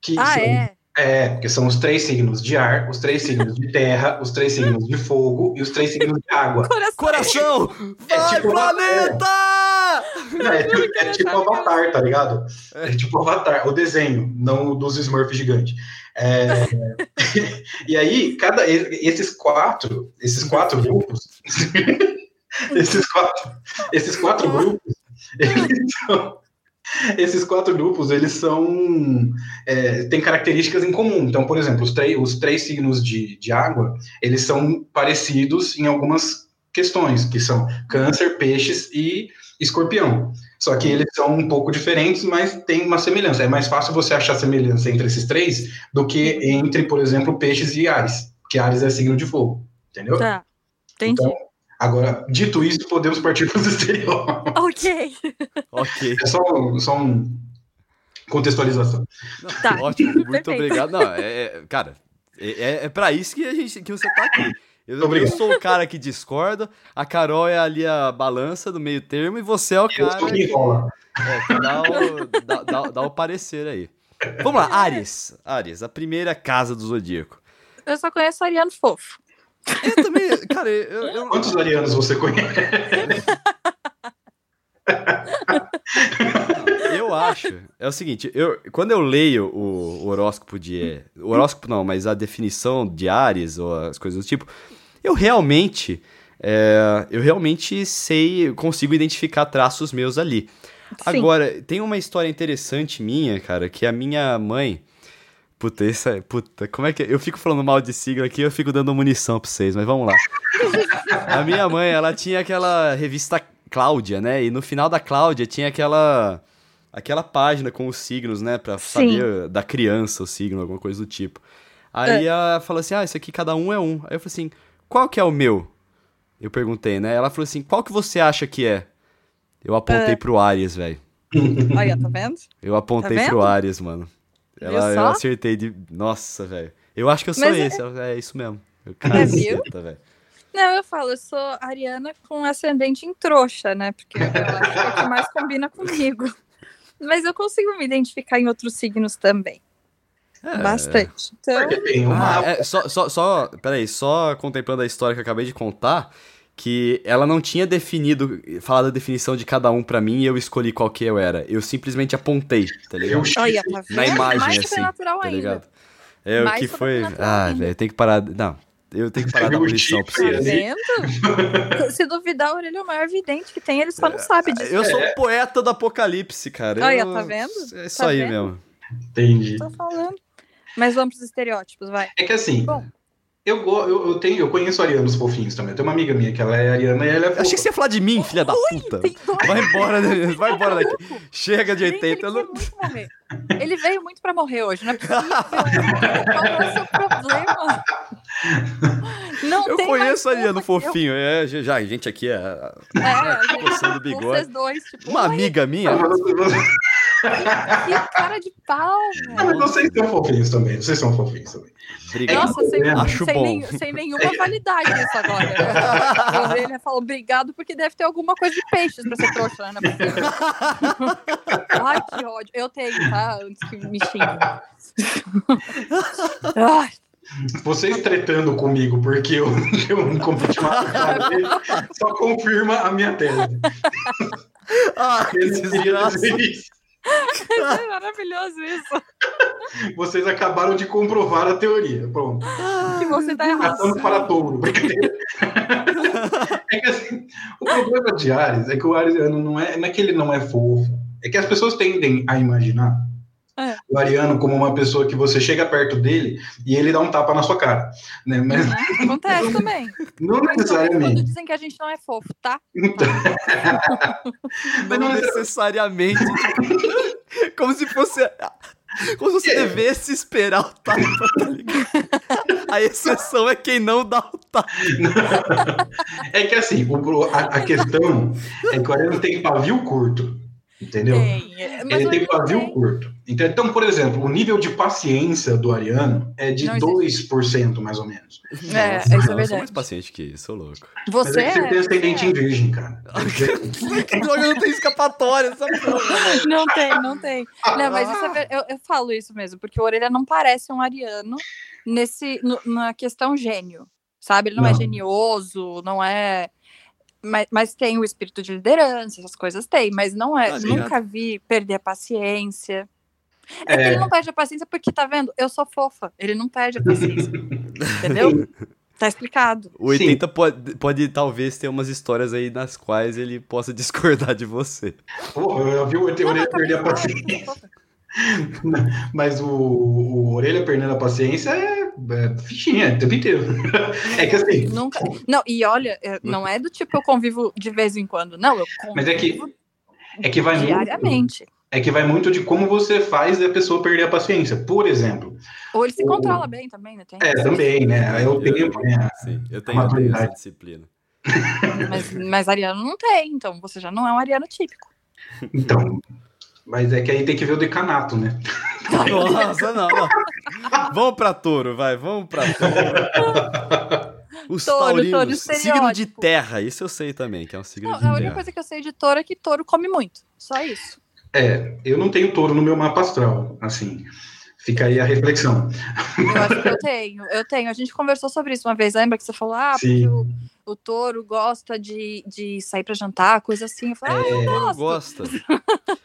Que Ah, são, é? é, porque são os três signos de ar, os três signos de terra, os três signos de fogo e os três signos de água. Coração. Coração! É Vai, tipo uma- planeta! É, tipo- é tipo Avatar, tá ligado? É tipo Avatar, o desenho, não o dos Smurfs gigantes. É, e aí, cada, esses quatro, esses quatro grupos, esses quatro, esses quatro grupos, eles são, esses quatro grupos, eles são, é, têm características em comum. Então, por exemplo, os, três os três signos de, de água, eles são parecidos em algumas questões, que são câncer, peixes e escorpião. Só que eles são um pouco diferentes, mas tem uma semelhança. É mais fácil você achar semelhança entre esses três do que entre, por exemplo, peixes e Ares, que Ares é signo de fogo. Entendeu? Tá, entendi. Então, agora, dito isso, podemos partir para os estereótipos. Ok. Ok. É só, um- só um contextualização. Tá. Ótimo, muito Perfeito. obrigado. Não, é, é- cara, é, é pra isso que, a gente, que você tá aqui. Eu, eu sou o cara que discorda, a Carol é ali a balança do meio termo e você é o cara que, é, que dá, o, dá, dá- dá o parecer aí. Vamos lá, Ares. Ares, a primeira casa do Zodíaco. Eu só conheço Ariano Fofo. Eu também, cara, eu, eu, Quantos arianos você conhece? eu acho. É o seguinte, eu, quando eu leio o, o horóscopo de. O horóscopo não, mas a definição de Ares ou as coisas do tipo, eu realmente. é, eu realmente sei, consigo identificar traços meus ali. Sim. Agora, tem uma história interessante minha, cara, que a minha mãe, Puta, é. Puta, como é que. Eu fico falando mal de sigla aqui, eu fico dando munição pra vocês, mas vamos lá. A minha mãe, ela tinha aquela revista Cláudia, né? E no final da Cláudia tinha aquela. Aquela página com os signos, né? Pra Sim. saber da criança o signo, alguma coisa do tipo. Aí ela falou assim: ah, isso aqui cada um é um. Aí eu falei assim: qual que é o meu? Eu perguntei, né? Ela falou assim: qual que você acha que é? Eu apontei pro Aries, velho. Olha, tá vendo? Eu apontei Tá pro vendo? Aries, mano. Ela, eu acertei de. Nossa, velho. Eu acho que eu sou Mas é- esse. Ela, É isso mesmo. Eu, É, viu? caceta, velho. Não, eu falo, eu sou ariana com ascendente em trouxa, né? Porque eu acho que é o que mais combina comigo. Mas eu consigo me identificar em outros signos também. Bastante. Então, tem uma. Ah, é, só, só, só. Peraí, só contemplando a história que eu acabei de contar. Que ela não tinha definido, falado a definição de cada um pra mim e eu escolhi qual que eu era. Eu simplesmente apontei, tá ligado? Eu olha, tá? Na imagem, mais assim, tá ainda. ligado? É o que foi. Ah, velho, tem que parar. Não, eu tenho que parar da munição pra Tá vocês. vendo? Se duvidar, o Aurélio é o maior vidente que tem, ele só não sabe disso. Eu sou um poeta do apocalipse, cara. Olha, Eu- tá vendo? É isso Tá aí vendo? mesmo. Entendi. Tô falando. Mas vamos pros estereótipos, vai. É que assim, Bom. eu, eu, eu, tenho, eu conheço arianos fofinhos também. Eu tenho uma amiga minha que ela é ariana e ela é Eu achei fofa. que você ia falar de mim, filha da puta. Vai embora, né? vai embora daqui. Chega de Gente, 80. ele não-. Ele veio muito pra morrer hoje, não é possível. Qual é o seu problema? Não Eu tem conheço a Ariano fofa fofinho. É, já, a gente aqui é É, a gente- bigode. Dois, tipo, Uma "Oi, amiga minha. Que cara de pau, velho. vocês são fofinhos também. Vocês são fofinhos também. Obrigado. Nossa, sem, Acho sem, bom. nem- sem nenhuma validade isso agora. Né? A orelha falou obrigado porque deve ter alguma coisa de peixes pra ser trouxa, né? É. Ai, que ódio. Eu tenho, tá? Antes que me xinguem. Ai, Vocês tretando comigo porque eu, eu não competi só confirma a minha tese. Ah, que desgraça. É maravilhoso isso. Vocês acabaram de comprovar a teoria. Pronto. Que você tá errado. Passando para touro. Brincadeira. É que assim, o problema de Ares é que o Ariano não é, não é que ele não é fofo. É que as pessoas tendem a imaginar É. o Ariano como uma pessoa que você chega perto dele e ele dá um tapa na sua cara. Né? Mas Uhum, Acontece também. não Principalmente quando necessariamente. dizem que a gente não é fofo, tá? Mas Não não é- necessariamente. Como se fosse. Como se você É. devesse esperar o tapa, tá ligado? A exceção é quem não dá o tapa. É que assim, a, a questão é que o Ariano tem pavio curto. Entendeu? Tem. é, Mas Ele tem pavio tem. curto. Então, então, por exemplo, o nível de paciência do Ariano é de Não 2%, mais ou menos. É, Nossa, isso é não, Eu sou verdade. mais paciente que isso, sou louco. Mas Você é que você tem é. ascendente em virgem, cara. não tem escapatória, essa porra. Não tem, não tem. Não, mas isso é eu, eu falo isso mesmo, porque o Orelha não parece um ariano nesse, no- na questão gênio, sabe? Ele não, é Não. genioso, não é. Mas, mas tem o espírito de liderança, essas coisas tem, mas não é. Tá ligado. nunca vi perder a paciência. É, que É. ele não perde a paciência porque, tá vendo? Eu sou fofa. Ele não perde a paciência. entendeu? Tá explicado. O 80 pode, pode talvez ter umas histórias aí nas quais ele possa discordar de você. Porra, eu vi o Não, Orelha mas tá perder a claro, paciência. Mas o, o Orelha perdendo a paciência é, é fichinha o tempo inteiro. É que assim, Nunca. Não, e olha, é, não é do tipo eu convivo de vez em quando. Não, eu convivo Mas é que- é que vai muito, diariamente. é que vai muito de como você faz a pessoa perder a paciência. Por exemplo, Ou ele se O- controla bem também, né? Tem é, isso. também, né? É o tempo, né? Sim, eu tenho, eu tenho essa disciplina. Mas, mas Ariano não tem, então você já não é um Ariano típico. Então, mas é que aí tem que ver o decanato, né? Nossa, não, não. Vamos pra touro, vai, vamos pra touro. Os Touro, taurinos, touro, signo de terra, isso eu sei também, que é um signo Não, de a única terra. coisa que eu sei de touro é que touro come muito. Só isso. É, eu não tenho touro no meu mapa astral, assim. Fica aí a reflexão. Eu acho que eu tenho. Eu tenho. A gente conversou sobre isso uma vez. Lembra que você falou, ah, porque Sim. o, o touro gosta de, de sair pra jantar, coisa assim. Eu falei, ah, eu Touro gosto. gosta.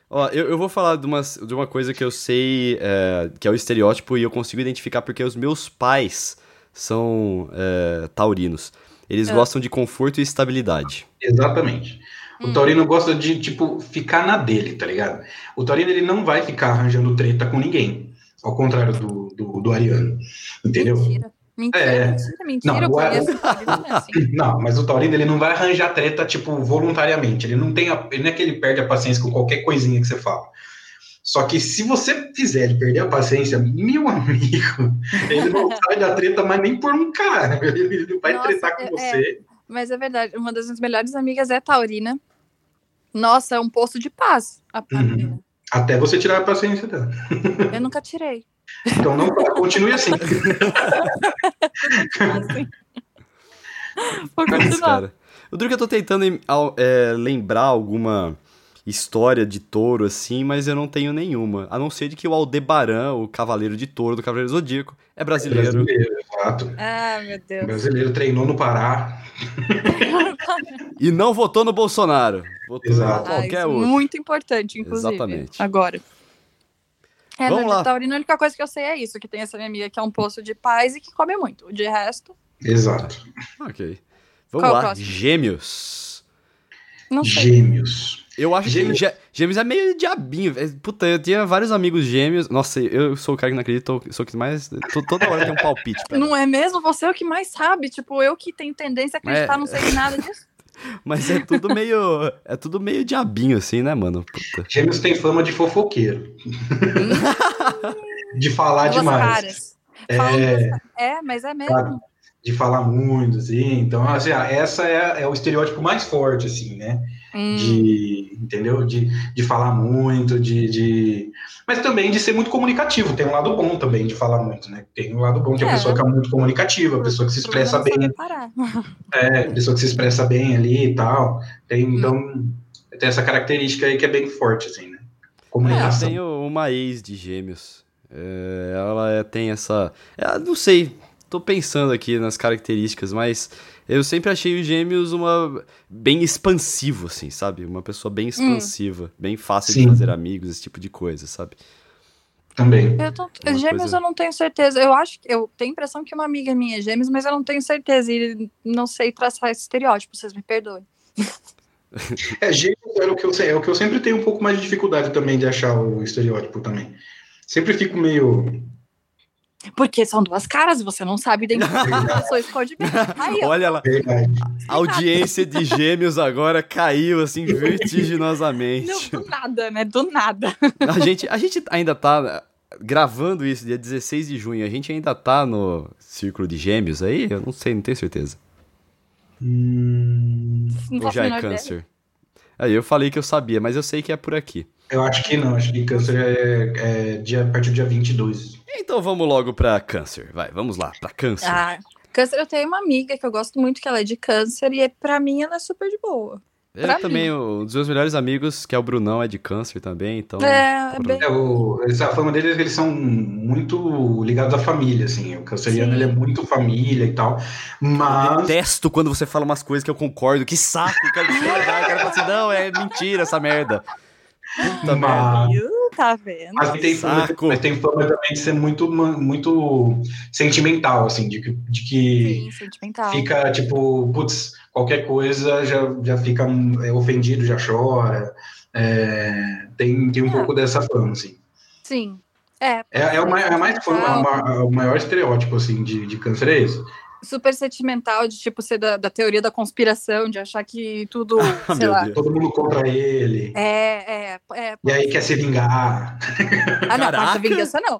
Ó, eu, eu vou falar de, umas, de uma coisa que eu sei é, que é o estereótipo e eu consigo identificar porque os meus pais são é, taurinos. Eles Ah. gostam de conforto e estabilidade. Exatamente. O Hum. Taurino gosta de, tipo, ficar na dele, tá ligado? O Taurino, ele não vai ficar arranjando treta com ninguém. Ao contrário do, do, do Ariano. Entendeu? Mentira. Mentira, É. mentira, mentira. Não, o- conheço é assim. Não, mas o Taurino ele não vai arranjar treta, tipo, voluntariamente. Ele não tem. A, ele não é que ele perde a paciência com qualquer coisinha que você fala. Só que se você fizer ele perder a paciência, meu amigo, ele não sai da treta, mas nem por um cara. Ele não vai Nossa, tretar com é- você. Mas é verdade, uma das minhas melhores amigas é taurina. Nossa, é um poço de paz, a Uhum. Até você tirar a paciência dela. Eu nunca tirei. Então não continue assim. Assim. Vou Mas, continuar. cara. O que eu tô tentando é, lembrar alguma história de touro, assim, mas eu não tenho nenhuma. A não ser de que o Aldebaran, o cavaleiro de touro do Cavaleiro Zodíaco, é brasileiro. Brasileiro, exato. Ah, meu Deus. Brasileiro treinou no Pará. E não votou no Bolsonaro. Votou Exato. em Ah, qualquer isso é outro. muito importante, inclusive. Exatamente. Agora. É, Vamos no lá. de taurino, a única coisa que eu sei é isso, que tem essa minha amiga que é um poço de paz e que come muito. De resto, Exato. Ok. Vamos Qual é o lá. Gêmeos. não sei. Gêmeos. Eu acho Gêmeos. que gê- gêmeos é meio diabinho. É, Puta, eu tinha vários amigos gêmeos. Nossa, eu sou o cara que não acredita, eu sou o que mais. to- Toda hora tem um palpite. pra dar. Não é mesmo? Você é o que mais sabe. Tipo, eu que tenho tendência a acreditar, É. não sei nada disso. Mas é tudo meio. É tudo meio diabinho, assim, né, mano? Puta. Gêmeos tem fama de fofoqueiro. de falar Duas demais. caras. É. É, mas é mesmo. Claro. de falar muito, assim. Então, assim, ah, essa é, é o estereótipo mais forte, assim, né? Hum. De, entendeu? De, de falar muito, de, de... Mas também de ser muito comunicativo. Tem um lado bom também de falar muito, né? Tem um lado bom de a É. pessoa que é muito comunicativa, a pessoa que se expressa é bem, é, a pessoa que se expressa bem ali e tal. Tem, Hum. então, tem essa característica aí que é bem forte, assim, né? É, eu Comunicação. tenho uma ex de gêmeos. É, ela é- tem essa. é, não sei, tô pensando aqui nas características, mas eu sempre achei os gêmeos uma. bem expansivo, assim, sabe? Uma pessoa bem expansiva, bem fácil de Sim. fazer amigos, esse tipo de coisa, sabe? Também. Eu tô... Gêmeos coisa- eu não tenho certeza. Eu acho que eu tenho a impressão que uma amiga minha é gêmeos, mas eu não tenho certeza. E não sei traçar esse estereótipo, vocês me perdoem. É, gêmeos é o, que eu, sei- é o que eu sempre tenho um pouco mais de dificuldade também de achar o estereótipo também. Sempre fico meio. Porque são duas caras e você não sabe identificar pessoa esconde bem. Aí. Olha lá, a audiência de gêmeos agora caiu, assim, vertiginosamente. Não, do nada, né? Do nada. A gente, a gente ainda tá gravando isso dia 16 de junho. A gente ainda tá no círculo de gêmeos aí? Eu não sei, não tenho certeza. Hum, Não Ou já é menor ideia. Aí eu falei que eu sabia, mas eu sei que é por aqui. eu acho que não, acho que câncer é, é dia, a partir do dia 22. Então vamos logo pra câncer. Vai, vamos lá, pra câncer. Ah, câncer, eu tenho uma amiga que eu gosto muito, que ela é de câncer, e pra mim ela é super de boa. Eu pra também, um dos meus melhores amigos, que é o Brunão, é de câncer também, então. é, é bem. É, o, essa fama deles, eles são muito ligados à família, assim. O canceriano, Sim. ele é muito família e tal. Eu Mas. detesto quando você fala umas coisas que eu concordo. Que saco, eu quero discordar. Eu quero falar assim, não, é mentira essa merda. Puta mas? Tá vendo? mas tem, Saco. mas tem fama também de ser muito, muito sentimental, assim, de, que- de que Sim, sentimental. fica tipo, putz, qualquer coisa já, já fica é, ofendido, já chora. É, tem, tem um É. pouco dessa fama, assim. Sim. É, É, é, o, mai- é mais fama, é o maior estereótipo, assim, de, de câncer é esse. Super sentimental, de tipo ser da, da teoria da conspiração, de achar que tudo, Ah, sei lá. Deus. Todo mundo contra ele. É, é, é. E aí quer se vingar. Ah, não, Caraca! vingança não.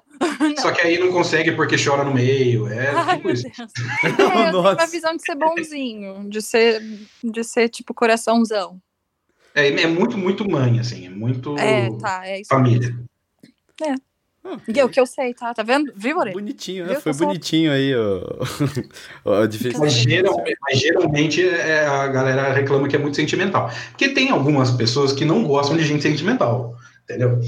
Só que aí não consegue porque chora no meio. É Ai, tipo meu isso. Deus. É, eu tenho Nossa. uma visão de ser bonzinho, de ser, de ser tipo coraçãozão. É, é muito, muito mãe, assim. É muito É, tá, é isso. família. Ah, E é o que eu sei, tá? Tá vendo? Viu, Orelha? Bonitinho, né? Foi sou- bonitinho aí, ó. ó, a diferença. Mas, geralmente, mas geralmente é, a galera reclama que é muito sentimental. Porque tem algumas pessoas que não gostam de gente sentimental. Entendeu?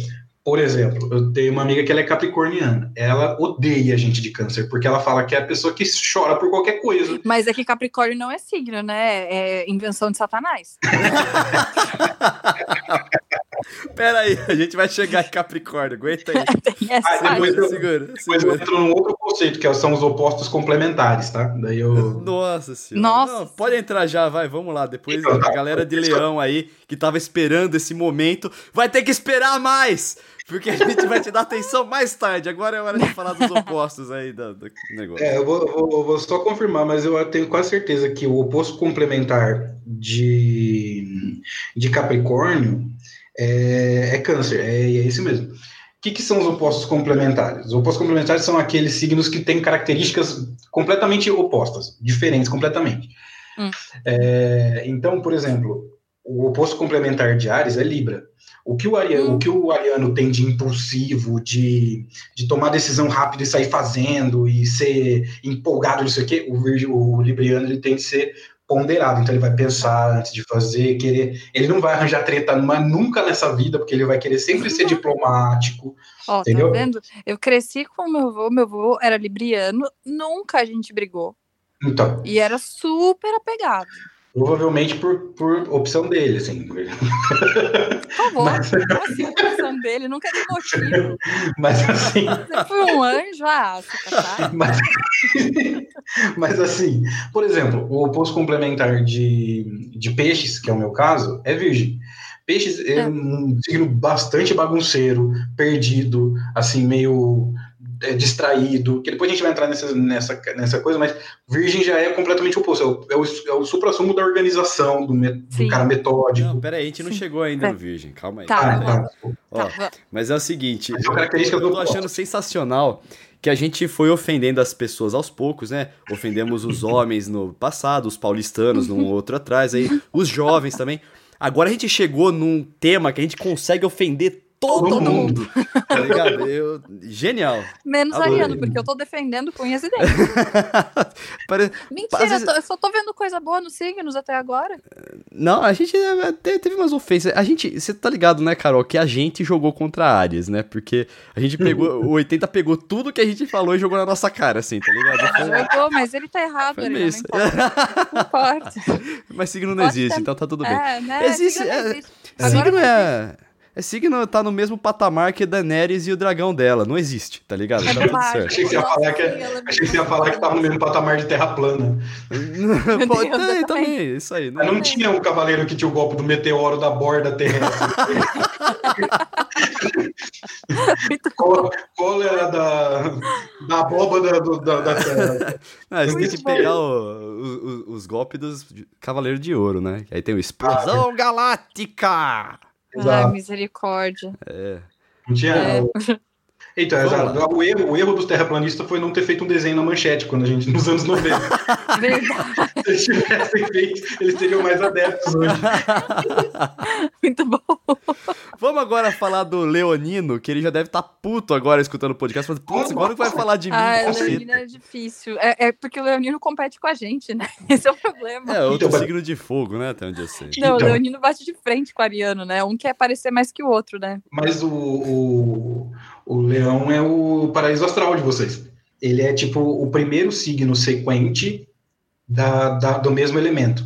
Por exemplo, eu tenho uma amiga que ela é capricorniana. Ela odeia gente de câncer, porque ela fala que é a pessoa que chora por qualquer coisa. Mas é que Capricórnio não é signo, né? É invenção de Satanás. Pera aí, a gente vai chegar em Capricórnio, aguenta aí. Ah, parte. depois eu- Segura, Depois eu segura. entro num outro conceito, que são os opostos complementares, tá? Daí eu. Nossa senhora. Nossa Não, pode entrar já, vai, vamos lá. Depois Então, a galera de Leão aí, que tava esperando esse momento, vai ter que esperar mais! Porque a gente vai te dar atenção mais tarde. Agora é hora de falar dos opostos aí do, do negócio. É, eu vou, eu vou- eu vou só confirmar, mas eu tenho quase certeza que o oposto complementar de, de Capricórnio é, é Câncer, é, é esse mesmo. O que, que são os opostos complementares? Os opostos complementares são aqueles signos que têm características completamente opostas, diferentes completamente. Hum. É, então, por exemplo, o oposto complementar de Ares é Libra. O que o, ariano, Hum. o que o ariano tem de impulsivo, de, de tomar decisão rápida e sair fazendo e ser empolgado, não sei o quê, o, o libriano ele tem que ser ponderado. Então ele vai pensar antes de fazer, querer. Ele não vai arranjar treta mas nunca nessa vida, porque ele vai querer sempre ser diplomático. Ó, Entendeu? tá vendo? Eu cresci com meu avô, meu avô era libriano, nunca a gente brigou. Então, E era super apegado. Provavelmente por, por opção dele, assim. Por favor, Mas- como assim opção dele? Nunca dei motivo. Mas assim. Você foi um anjo, ah, tá Mas, mas assim, por exemplo, o oposto complementar de, de peixes, que é o meu caso, é virgem. Peixes é, É. um signo bastante bagunceiro, perdido, assim, meio é, distraído, que depois a gente vai entrar nessa, nessa, nessa coisa, mas virgem já é completamente o oposto, é o, é o, é o supra-sumo da organização, do, me- do cara metódico. Não, pera aí, a gente não chegou ainda É. no Virgem, calma aí. Tá, Ah, Pera aí. tá. Ó, Tá, mas é o seguinte, São características eu tô do achando sensacional que a gente foi ofendendo as pessoas aos poucos, né? Ofendemos os homens no passado, os paulistanos num outro atrás, aí os jovens também. Agora a gente chegou num tema que a gente consegue ofender todo, Todo mundo. mundo. Tá ligado? Eu... Genial. Menos Adorei. Ariano, porque eu tô defendendo com unhas e dentes. Pare- Mentira, vezes- eu, tô- eu só tô vendo coisa boa nos signos até agora. Não, a gente até teve umas ofensas. A gente, você tá ligado, né, Carol, que a gente jogou contra a Ares, né? Porque a gente pegou, o 80 pegou tudo que a gente falou e jogou na nossa cara, assim, tá ligado? Foi- Jogou, mas ele tá errado, Foi Ariano. isso. Não importa. Não importa. Mas signo não Pode existe, ter- então tá tudo bem. É, né? Existe- signo não é- signo é. É signo tá no mesmo patamar que Daenerys e o dragão dela. Não existe, tá ligado? É Tá tudo certo. Achei que você ia falar que, ela- achei que você ia falar que tava no mesmo patamar de terra plana. Pode Deus, eu também, isso aí. Mas não tinha um cavaleiro que tinha o golpe do meteoro da borda terrestre. qual, qual era da, da abóbada do- da, da terra? Ah, você tem que pegar o- o- o- os golpes dos Cavaleiros de Ouro, né? Aí tem o Ah, Explosão Galáctica! Ai, Exato. misericórdia. É. Não tinha. É. Então, Vamos exato. O erro, o erro dos terraplanistas foi não ter feito um desenho na manchete quando a gente, nos anos 90. Verdade, Se eles tivessem feito, eles seriam mais adeptos hoje. muito bom. Vamos agora falar do Leonino, que ele já deve estar puto agora escutando o podcast. Falando, putz, agora que vai falar de mim, Ah, o. Leonino é difícil. É, é porque o Leonino compete com a gente, né? Esse é o problema. É, outro Então, signo de fogo, né? Até onde eu sei. Não, o então. Leonino bate de frente com o Ariano, né? Um quer parecer mais que o outro, né? Mas o, o, o leão é o paraíso astral de vocês. Ele é tipo o primeiro signo sequente da, da- do mesmo elemento.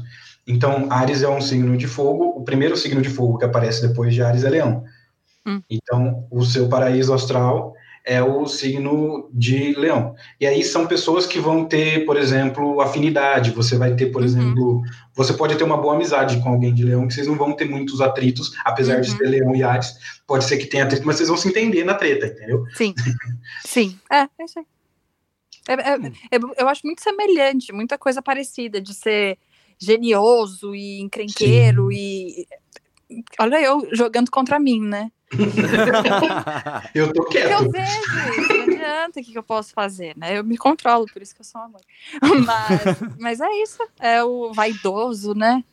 Então, Ares é um signo de fogo, o primeiro signo de fogo que aparece depois de Ares é leão. Hum. Então, o seu paraíso astral é o signo de leão. E aí são pessoas que vão ter, por exemplo, afinidade. Você vai ter, por Uhum. exemplo, você pode ter uma boa amizade com alguém de leão, que vocês não vão ter muitos atritos, apesar de Uhum. ser leão e Ares. Pode ser que tenha atrito, mas vocês vão se entender na treta, entendeu? Sim. Sim. É, é isso aí. É- é- é- eu acho muito semelhante, muita coisa parecida, de ser genioso e encrenqueiro e. Olha eu jogando contra mim, né? Eu tô quieto. eu vejo não adianta o que, que eu posso fazer, né? Eu me controlo, por isso que eu sou um amor. Mas, mas é isso, é o vaidoso, né?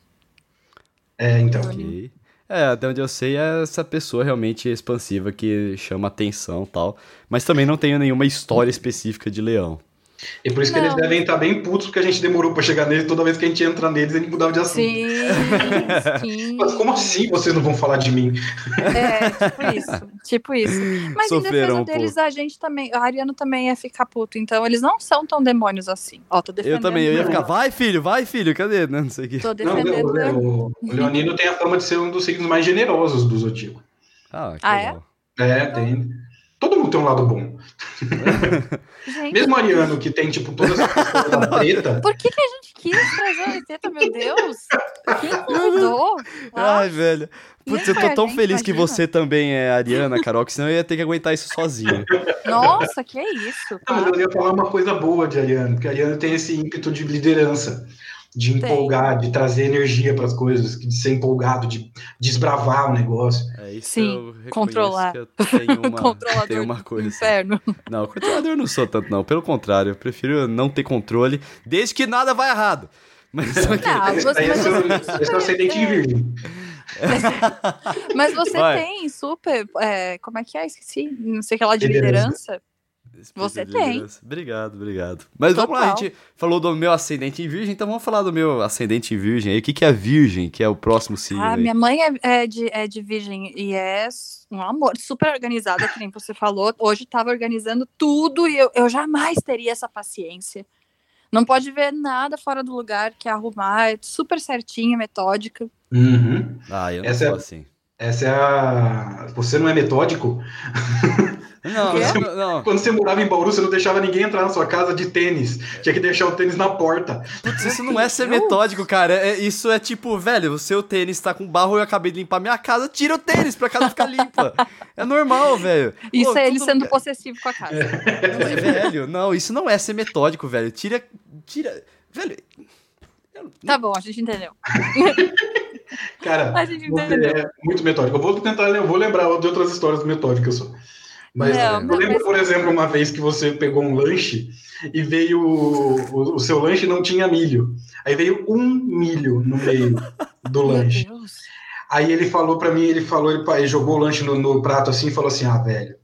É, então. Ok. É, até onde eu sei é essa pessoa realmente expansiva que chama atenção e tal. Mas também não tenho nenhuma história específica de leão. E por isso que Não. eles devem estar bem putos, porque a gente demorou pra chegar neles. Toda vez que a gente entra neles, a gente mudava de assunto. Sim, sim. Mas como assim vocês não vão falar de mim? É, tipo isso, tipo isso. Mas Sofreram em um defesa deles, a gente também, a Ariano também ia ficar puto, então eles não são tão demônios assim. Ó, tô defendendo. Eu também, eu ia o- ficar, vai filho, vai filho, cadê? Não, não sei o que. Tô Não, defendendo. o, né? o, o Leonino tem a fama de ser um dos signos mais generosos do Zodíaco. Ah, que Ah, é? É, tem. Todo mundo tem um lado bom. Gente, Mesmo o Ariano, que tem, tipo, toda essa questão da treta. por que, que a gente quis trazer a Teta, meu Deus? Quem convidou? Ah, Ai, velho. Putz, eu tô a tão gente, feliz que imagina. você também é Ariana, Carol, que senão eu ia ter que aguentar isso sozinho. nossa, que isso? Não, mas eu ia falar uma coisa boa de Ariano, porque Ariano tem esse ímpeto de liderança, de empolgar, de trazer energia para as coisas, de ser empolgado, de desbravar o negócio. É isso Sim, controlar. tenho uma, Controlador tenho uma coisa. inferno. Não, controlador eu não sou tanto, não. Pelo contrário, eu prefiro não ter controle, desde que nada vai errado. Mas. Não, você, é mas, esse é de virgem. mas você Vai. tem super. é, como é que é? Esqueci. Não sei o que lá de Liderança. liderança. Você tem. Obrigado, obrigado. Mas vamos lá, a Total. gente falou do meu ascendente em virgem, então vamos falar do meu ascendente em virgem aí. O que, que é virgem, que é o próximo signo Ah, aí? minha mãe é, é de, é de virgem e é um amor, super organizada, que nem você falou. Hoje tava organizando tudo e eu, eu jamais teria essa paciência. Não pode ver nada fora do lugar, que é arrumar, é super certinha, metódica. Uhum. Ah, eu não Essa sou é- assim. Essa é a. Você não é metódico? Não, Quê? não, não. Quando você morava em Bauru, você não deixava ninguém entrar na sua casa de tênis. Tinha que deixar o tênis na porta. Putz, isso não é ser metódico, cara. É- isso é tipo, velho, o seu tênis tá com barro, eu acabei de limpar minha casa, tira o tênis pra casa ficar limpa. É normal, velho. Isso Pô, é ele tudo- sendo possessivo com a casa. Não, velho, não, isso não é ser metódico, velho. Tira. Tira. Velho. Tá bom, a gente entendeu. Cara, é muito metódico. Eu vou tentar, eu vou lembrar de outras histórias metódicas só. Mas Não, eu não, lembro, mas- por exemplo, uma vez que você pegou um lanche e veio. O, o- seu lanche não tinha milho. Aí veio um milho no meio do lanche. Aí ele falou pra mim, ele falou, ele, ele jogou o lanche no, no prato assim e falou assim: Ah, velho.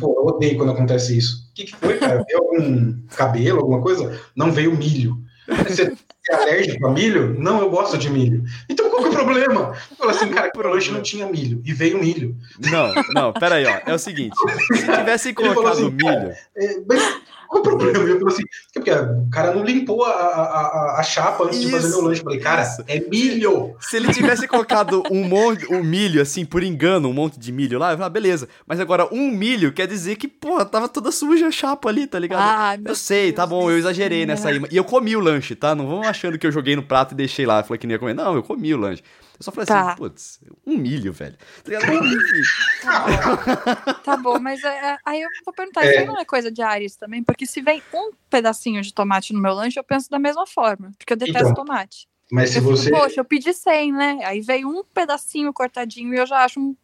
Pô, eu odeio quando acontece isso. O que, que foi, cara? Veio algum cabelo, alguma coisa? Não veio milho. Você é alérgico a milho? Não, eu gosto de milho. Então qual que é o problema? Falou assim, cara, que lanche não tinha milho. E veio milho. Não, não, pera aí, ó. É o seguinte: se tivessem falou colocado assim, milho. É, mas qual o problema? Eu falei assim, porque o cara não limpou a, a, a, a chapa antes de fazer Isso, meu lanche. Eu falei, cara, isso. é milho. Se ele tivesse colocado um monte, um milho, assim, por engano, um monte de milho lá, eu falava, beleza. Mas agora, um milho quer dizer que, pô, tava toda suja a chapa ali, tá ligado? Meu eu sei, tá Deus bom, do eu exagerei nessa aí. E eu comi o lanche, tá? Não vão achando que eu joguei no prato e deixei lá. Falei que não ia comer. Não, eu comi o lanche. Eu só falei Tá. assim, putz, um milho, velho. Tá ligado? Enfim. Tá bom, mas é, é, aí eu vou perguntar, É. isso aí não é coisa de Ares também? Porque se vem um pedacinho de tomate no meu lanche, eu penso da mesma forma. Porque eu detesto Então, tomate. Mas se eu fico, você. poxa, eu pedi 100, né? Aí veio um pedacinho cortadinho e eu já acho um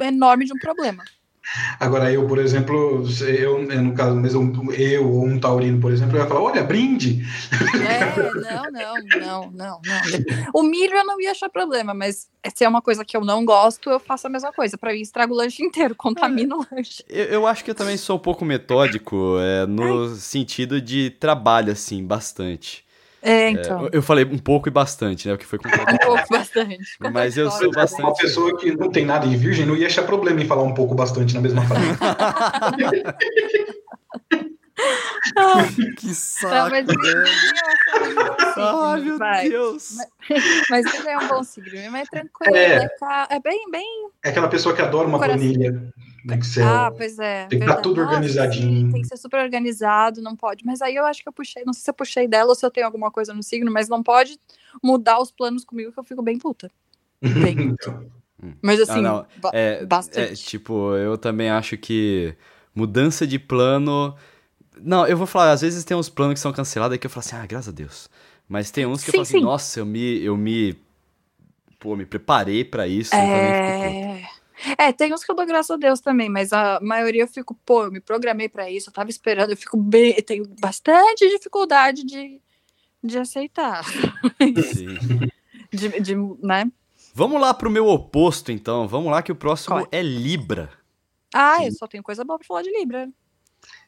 enorme de um problema. Agora, eu, por exemplo, eu, no caso, mesmo eu ou um taurino, por exemplo, eu ia falar: olha, brinde. É, não, não, não, não, não. O milho eu não ia achar problema, mas se é uma coisa que eu não gosto, eu faço a mesma coisa. Pra mim, estrago o lanche inteiro, contamina o lanche. Eu, eu acho que eu também sou um pouco metódico, é, no sentido de trabalho, assim, bastante. É, É, então. eu- eu falei um pouco e bastante, né? O que foi Um contraditório. pouco, bastante. Mas eu sou Uma bastante. pessoa que não tem nada em virgem não ia achar problema em falar um pouco bastante na mesma frase. Ah, que Não, saco, mas é um bom Ai, signo, meu vai. Deus. Mas ele é um bom signo, mas é tranquilo, É. é, é bem, bem. É aquela pessoa que adora uma Coração. Planilha no Excel. Ah, pois é. Tem que estar verdade. tudo Nossa, organizadinho. sim, tem que ser super organizado, não pode. Mas aí eu acho que eu puxei, não sei se eu puxei dela ou se eu tenho alguma coisa no signo, mas não pode mudar os planos comigo que eu fico bem puta. Bem. Então, Mas assim, não. ba- É, é, bastante. tipo, eu também acho que mudança de plano. Não, eu vou falar, às vezes tem uns planos que são cancelados aí que eu falo assim, ah, graças a Deus. Mas tem uns que eu Sim, falo assim, sim. nossa, eu me. Eu me. Pô, me preparei pra isso. eu puto. É... é, tem uns que eu dou graças a Deus também, mas a maioria eu fico, pô, eu me programei pra isso, eu tava esperando, eu fico bem, eu tenho bastante dificuldade de, de aceitar. Sim. De, de, né? Vamos lá pro meu oposto, então. Vamos lá, que o próximo Qual é Libra. Ah, eu só tenho coisa boa pra falar de Libra.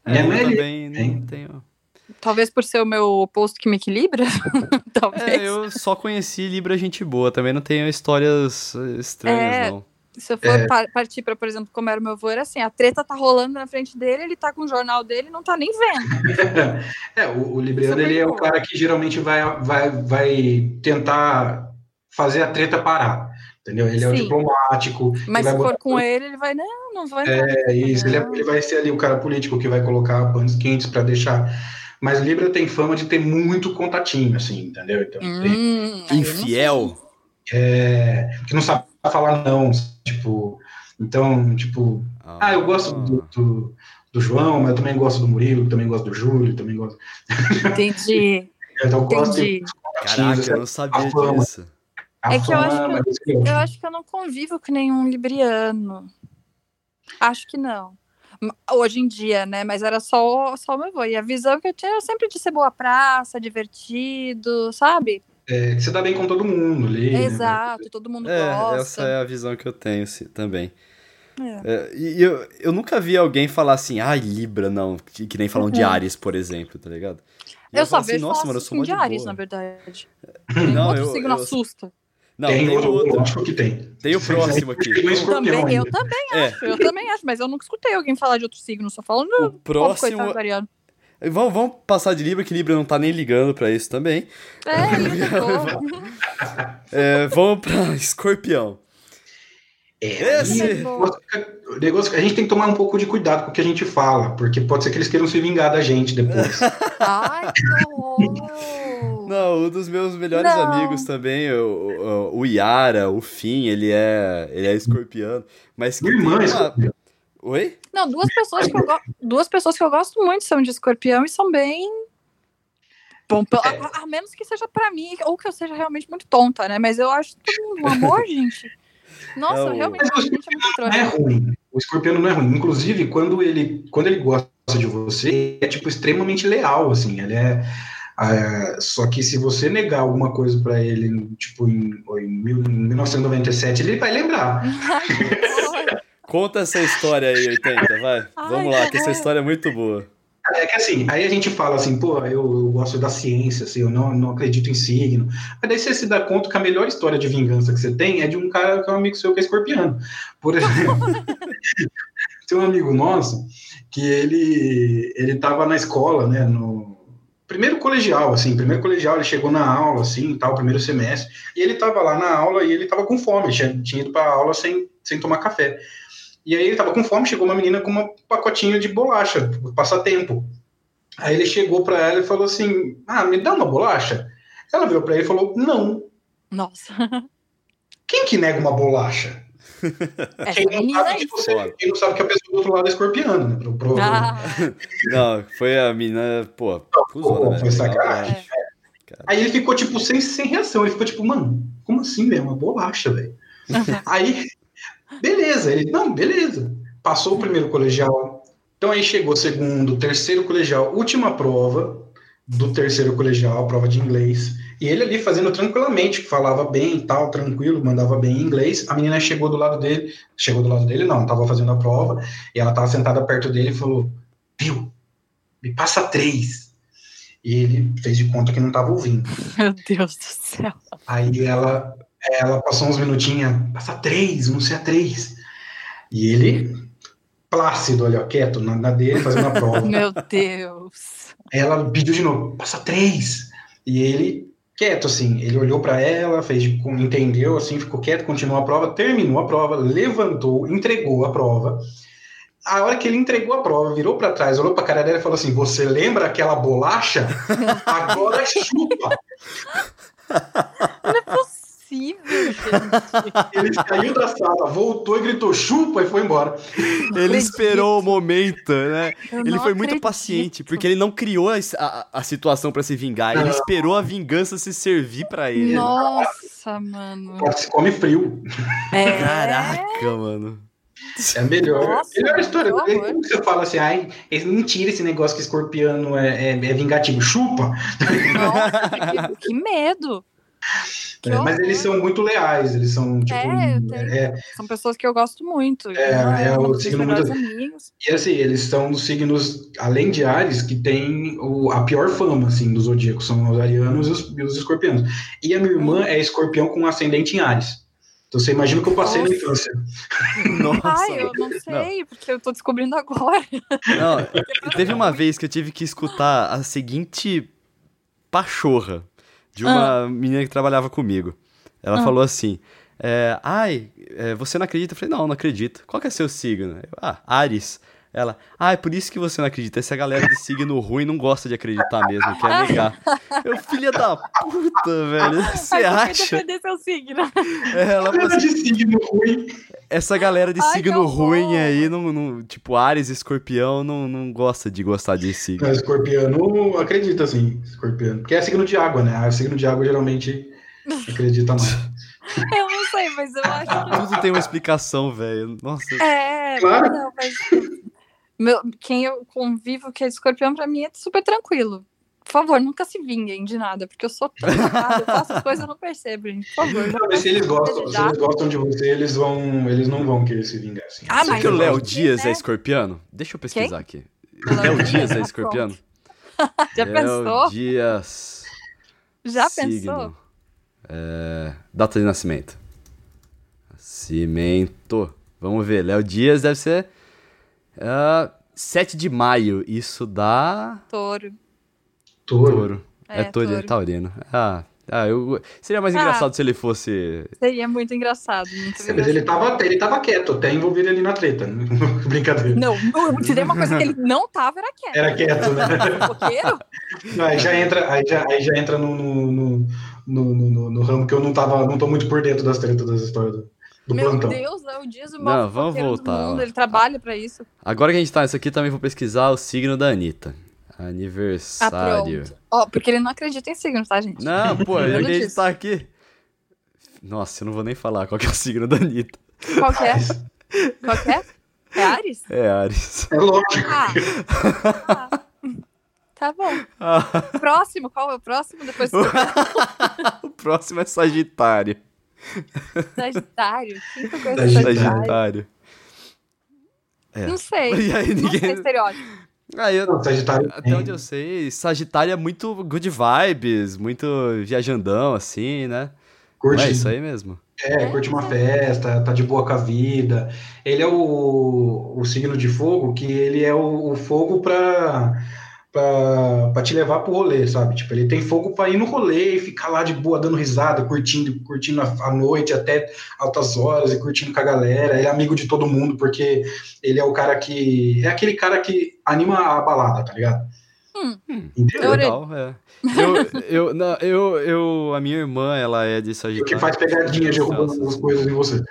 Minha eu é também hein? não tenho. Talvez por ser o meu oposto que me equilibra. Talvez. É, eu só conheci Libra gente boa, também não tenho histórias eh, estranhas, É. não. Se eu for par- partir pra, por exemplo, como era o meu avô, era assim, a treta tá rolando na frente dele, ele tá com o jornal dele e não tá nem vendo. É, o, o Libriano, é ele é o cara que geralmente vai, vai, vai tentar fazer a treta parar. Entendeu? Ele é o Sim. diplomático. Mas se vai for botar- com ele, ele vai, não, não vai. É isso, ele, é- ele vai ser ali o cara político que vai colocar panos quentes para deixar. Mas Libra tem fama de ter muito contatinho, assim, entendeu? Então, tem- Hum, não Infiel. é, que não sabe falar não, tipo. Então, tipo, ah, eu gosto do, do, do João, mas eu também gosto do Murilo, também gosto do Júlio, também gosto. Entendi, Então, eu gosto de entendi. Caraca, eu não sabia A fama. disso. a É que eu acho que eu- Eu acho que eu não convivo com nenhum libriano. Acho que não. Hoje em dia, né? Mas era só, só o meu avô. E a visão que eu tinha era sempre de ser boa praça, divertido, sabe? É, que você dá bem com todo mundo ali. né? Exato, todo mundo É, essa gosta. é a visão que eu tenho sim, também. É. É, e eu, eu nunca vi alguém falar assim, ai, Libra, não, que, que nem falam de Uhum. Ares, por exemplo, tá ligado? E Eu, só assim, vejo nossa, falar mano, eu sou assim de de Ares, boa. na verdade. Não, outro eu- signo eu- assusta. Não, tem, tem outro, outro. lógico que tem. Tem o próximo aqui. Escorpião Também, eu ainda. também É. acho, eu também acho, mas eu nunca escutei alguém falar de outro signo, só falando O do próximo. coitado. Vamos, vamos passar de Libra, que Libra não tá nem ligando pra isso também. É, pegou. É, vamos pra Escorpião. É, Esse- o negócio a gente tem que tomar um pouco de cuidado com o que a gente fala, porque pode ser que eles queiram se vingar da gente depois. Ai, que horror! Não, um dos meus melhores Não. amigos também, o, o, o Yara, o Fim, ele é, ele é escorpiano. Mas que Minha irmã é escorpião. Oi? Não, duas pessoas que eu go- duas pessoas que eu gosto muito são de escorpião e são bem bom, pelo- É. a, a menos que seja pra mim ou que eu seja realmente muito tonta, né? Mas eu acho todo mundo um amor, gente. Nossa, É o- realmente a gente é muito Não é ruim. O escorpiano não é ruim. Inclusive, quando ele, quando ele gosta de você, é tipo extremamente leal, assim. Ele é. ah, só que se você negar alguma coisa pra ele, tipo, em, em 1997, ele vai lembrar. Conta essa história aí, 80, vai. Ai, Vamos lá, que essa história é muito boa. É que assim, aí a gente fala assim, pô, eu, eu gosto da ciência, assim, eu não, não acredito em signo. Mas daí você se dá conta que a melhor história de vingança que você tem é de um cara que é um amigo seu que é escorpiano. Por exemplo, tem um amigo nosso que ele, ele tava na escola, né, no primeiro colegial, assim, primeiro colegial, ele chegou na aula, assim, tal, primeiro semestre, e ele tava lá na aula e ele tava com fome, tinha, tinha ido pra aula sem, sem tomar café. E aí ele tava com fome, chegou uma menina com um pacotinho de bolacha, passatempo. Aí ele chegou pra ela e falou assim: Ah, me dá uma bolacha? Ela virou pra ele e falou: Não. Nossa. Quem que nega uma bolacha? Essa Quem não, menina sabe que você, quem não sabe que a pessoa do outro lado é escorpiano, né? Pro, pro, Ah, Não, foi a mina, pô, cuzona, Pô, né? foi sacanagem. É. Aí ele ficou, tipo, sem, sem reação. Ele ficou, tipo, mano, como assim, velho? Uma bolacha, velho. Aí, beleza. Ele, não, beleza. Passou o primeiro colegial. Então aí chegou o segundo, terceiro colegial, última prova do terceiro colegial, prova de inglês. E ele ali fazendo tranquilamente, falava bem e tal, tranquilo, mandava bem em inglês. A menina chegou do lado dele, chegou do lado dele, não, tava fazendo a prova, e ela tava sentada perto dele e falou: Viu, me passa três. E ele fez de conta que não tava ouvindo. meu Deus do céu. Aí ela, ela passou uns minutinhos, passa três, não sei a três. E ele, plácido, olha, ó, quieto, na, na dele, fazendo a prova. Meu Deus. Ela pediu de novo, passa três. E ele, quieto, assim, ele olhou para ela, fez, de- entendeu, assim, ficou quieto, continuou a prova, terminou a prova, levantou, entregou a prova. A hora que ele entregou a prova, virou para trás, olhou para cara dela e falou assim: Você lembra aquela bolacha? Agora chupa. Não é possível, gente. Ele saiu da sala, voltou e gritou chupa e foi embora. Ele esperou o momento, né? Eu Ele não foi muito acredito. paciente, porque ele não criou a, a, a situação pra se vingar, ele esperou a vingança se servir pra ele. Nossa, mano. Pode se come frio. É. Caraca, mano. É melhor. Nossa, melhor história. que horror. Como você fala assim, ai, é mentira esse negócio que escorpiano é, é, é vingativo. Chupa! Nossa, que, que medo. Que É, mas eles são muito leais, eles são, tipo. É, eu tenho- é, São pessoas que eu gosto muito. É, é um o dos meus signo muito- amigos. e assim, eles são dos signos, além de Ares, que tem o, a pior fama, assim, dos zodíacos. São os arianos e os, e os escorpianos. E a minha irmã é escorpião com ascendente em Ares. Então você imagina o que eu passei na Nossa. infância. Nossa. Ai, eu não sei, porque eu tô descobrindo agora. Não, teve uma vez que eu tive que escutar a seguinte pachorra de uma menina que trabalhava comigo. Ela Ah. falou assim: é, ai, é, você não acredita? Eu falei, não, não acredito. Qual que é seu signo? Eu, ah, Ares. Ela, ah, é por isso que você não acredita. Essa galera de signo ruim não gosta de acreditar mesmo, quer negar. Eu, filha da puta, velho. Você acha? defender seu signo. É, ela falou Galera assim, de signo ruim. essa galera de Ai, que signo ruim aí, não, não- tipo, Ares, escorpião, não, não gosta de gostar de signo. Não, escorpiano acredita, assim, escorpiano. Porque é signo de água, né? Ah, signo de água geralmente acredita mais. Eu não sei, mas eu acho Tudo tem uma explicação, velho. Nossa. que. É, Claro. não, mas. Meu, quem eu convivo que é escorpião, pra mim é super tranquilo. Por favor, nunca se vinguem de nada, porque eu sou tão errada, eu faço as coisas e eu não percebo, gente. Por favor. Não, mas se eles gostam, se eles gostam de você, eles vão, eles não vão querer se vingar, assim. Ah, Sabe mas que o eu Léo gosto de, Dias né? é escorpiano? Deixa eu pesquisar aqui. Léo Léo Dias? É escorpiano? Já Léo pensou? Dias. Já signo. pensou? É, data de nascimento. Nascimento. Vamos ver. Léo Dias deve ser. Ah, 7 de maio. Isso dá. Touro. Touro. Touro. É, É, touro, touro. taurino. Ah, ah eu... seria mais Ah. engraçado se ele fosse. Seria muito engraçado. Muito Mas ele tava, ele tava quieto, até envolvido ali na treta. Brincadeira. Não, eu te dei uma coisa que ele não tava, era quieto. Era quieto, né? Aí já entra, aí já, aí já entra no, no, no, no, no- no ramo que eu não tava, não tô muito por dentro das tretas das histórias do, Meu plantão. Deus, Léo Dias, o Não, maior vamos fofoqueiro do voltar, mundo. Ele trabalha pra isso. Agora que a gente tá nisso aqui, também vou pesquisar o signo da Anitta. Ah, Aniversário. pronto. Ó, porque ele não acredita em signo, tá, gente? não, pô, não a gente tá aqui. Nossa, eu não vou nem falar qual que é o signo da Anitta. Qual que é? Qual que é? É Ares? É Ares. É lógico. Ah. Ah. Tá bom. Ah, Próximo, qual é o próximo? Depois o próximo é Sagitário. Sagitário. Eu conheço Sagitário. Sagitário? É. Não sei. E aí Não sei ninguém. estereótipo. Ah, eu, Não, Sagitário Até onde eu sei, Sagitário é muito good vibes, muito viajandão, assim, né? Não curte, é isso aí mesmo. é, curte uma festa, tá de boa com a vida. Ele é o, o signo de fogo, que ele é o, o fogo pra, pra, pra te levar pro rolê, sabe? Tipo, ele tem fogo pra ir no rolê e ficar lá de boa, dando risada, curtindo, curtindo a, a noite até altas horas e curtindo com a galera. Ele é amigo de todo mundo, porque ele é o cara que. É aquele cara que anima a balada, tá ligado? Hum. Entendeu? Eu- Legal, é. Eu, eu, não, eu, eu, a minha irmã, ela é de E o Sagitário. que faz pegadinha derrubando as coisas em você.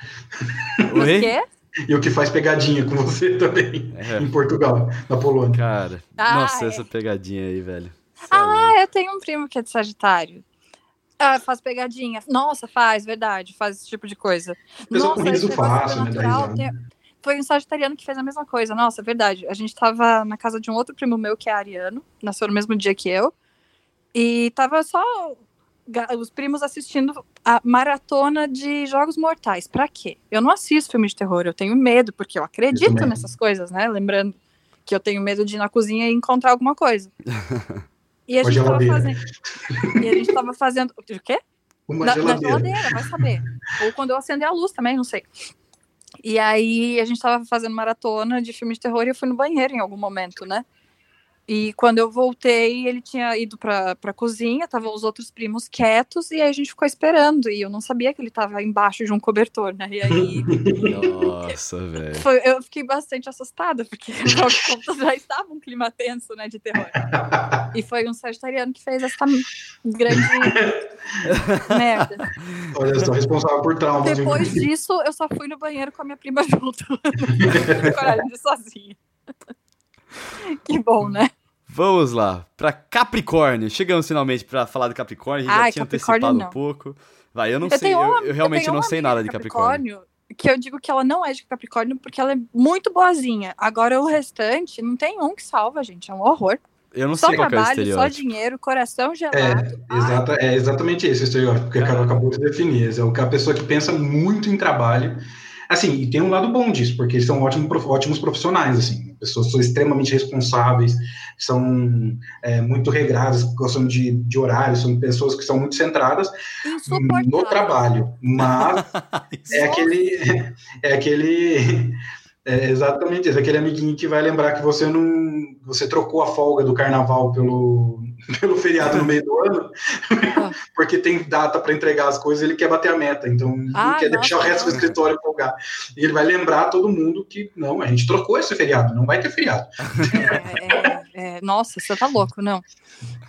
O Oi? quê? E o que faz pegadinha com você também, É, em Portugal, na Polônia. cara, Ah, nossa, essa pegadinha aí, velho. Cê é Ah, eu tenho um primo que é de Sagitário. Ah, faz pegadinha. Nossa, faz, verdade. Faz esse tipo de coisa. Pessoa com riso esse negócio fácil, né, risada. tem- Foi um sagitariano que fez a mesma coisa. Nossa, é verdade. A gente tava na casa de um outro primo meu que é ariano, nasceu no mesmo dia que eu. E tava só os primos assistindo a maratona de Jogos Mortais. Pra quê? Eu não assisto filme de terror, eu tenho medo, porque eu acredito nessas coisas, né? Lembrando que eu tenho medo de ir na cozinha e encontrar alguma coisa. E a Uma gente tava fazendo. E a gente tava fazendo. O quê? Uma Na, na geladeira. geladeira, vai saber. Ou quando eu acender a luz também, não sei. E aí a gente tava fazendo maratona de filme de terror e eu fui no banheiro em algum momento, né? E quando eu voltei, ele tinha ido pra, pra cozinha, estavam os outros primos quietos, e aí a gente ficou esperando. E eu não sabia que ele tava embaixo de um cobertor, né? E aí Nossa, velho. eu fiquei bastante assustada, porque afinal de contas já estava um clima tenso, né, de terror. E foi um sagitariano que fez essa grande merda. Olha só, responsável por traumas. Depois disso, eu só fui no banheiro com a minha prima junto. Coragem de sozinha. Que bom, né? Vamos lá, pra Capricórnio. Chegamos finalmente pra falar de Capricórnio. A gente Ai, já tinha Capricórnio antecipado não. um pouco. Vai, eu não Eu sei, eu, uma- eu realmente tenho não sei nada de Capricórnio. Que eu digo que ela não é de Capricórnio porque ela é muito boazinha. Agora o restante, não tem um que salva, gente. É um horror. Eu não Só sei qual que é o trabalho, só estereótipo. dinheiro, coração gelado. É, exata, é exatamente esse o estereótipo que a Carol acabou de definir. É o que a pessoa que pensa muito em trabalho. Assim, e tem um lado bom disso, porque eles são ótimos, prof- ótimos profissionais, assim. Pessoas são extremamente responsáveis, são é, muito regradas, gostam de, de horários, são pessoas que são muito centradas no trabalho. Mas é aquele, é aquele, É exatamente isso. Aquele amiguinho que vai lembrar que você não. Você trocou a folga do carnaval pelo, pelo feriado no meio do ano, porque tem data para entregar as coisas, ele quer bater a meta, então Ah, não quer nossa, deixar o resto do escritório folgar. E ele vai lembrar todo mundo que não, a gente trocou esse feriado, não vai ter feriado. É, é, é, nossa, você tá louco, não.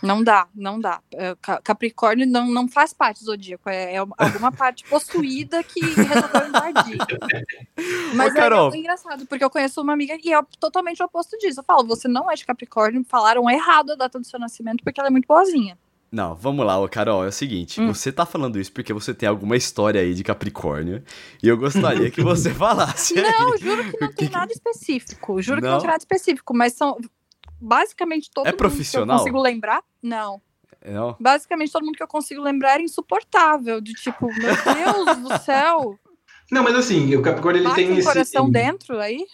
Não dá, não dá. É, Ca- Capricórnio não, não faz parte do zodíaco, é, é alguma parte possuída que resolveu invadir. Mas Ô, Carol. é engraçado, porque eu conheço uma amiga que é totalmente o oposto disso. Eu falo, você não é de Capricórnio, falaram errado a data do seu nascimento porque ela é muito boazinha. Não, vamos lá, ô Carol, é o seguinte, Hum. você tá falando isso porque você tem alguma história aí de Capricórnio, e eu gostaria que você falasse aí. Não, juro que não tem que- nada específico. Juro que Não? não tem nada específico, mas são basicamente todo É mundo profissional? que eu consigo lembrar. Não. Não? Basicamente todo mundo que eu consigo lembrar é insuportável. De tipo, meu Deus do céu. Não, mas assim, o Capricórnio ele Bate tem um esse. coração dentro aí.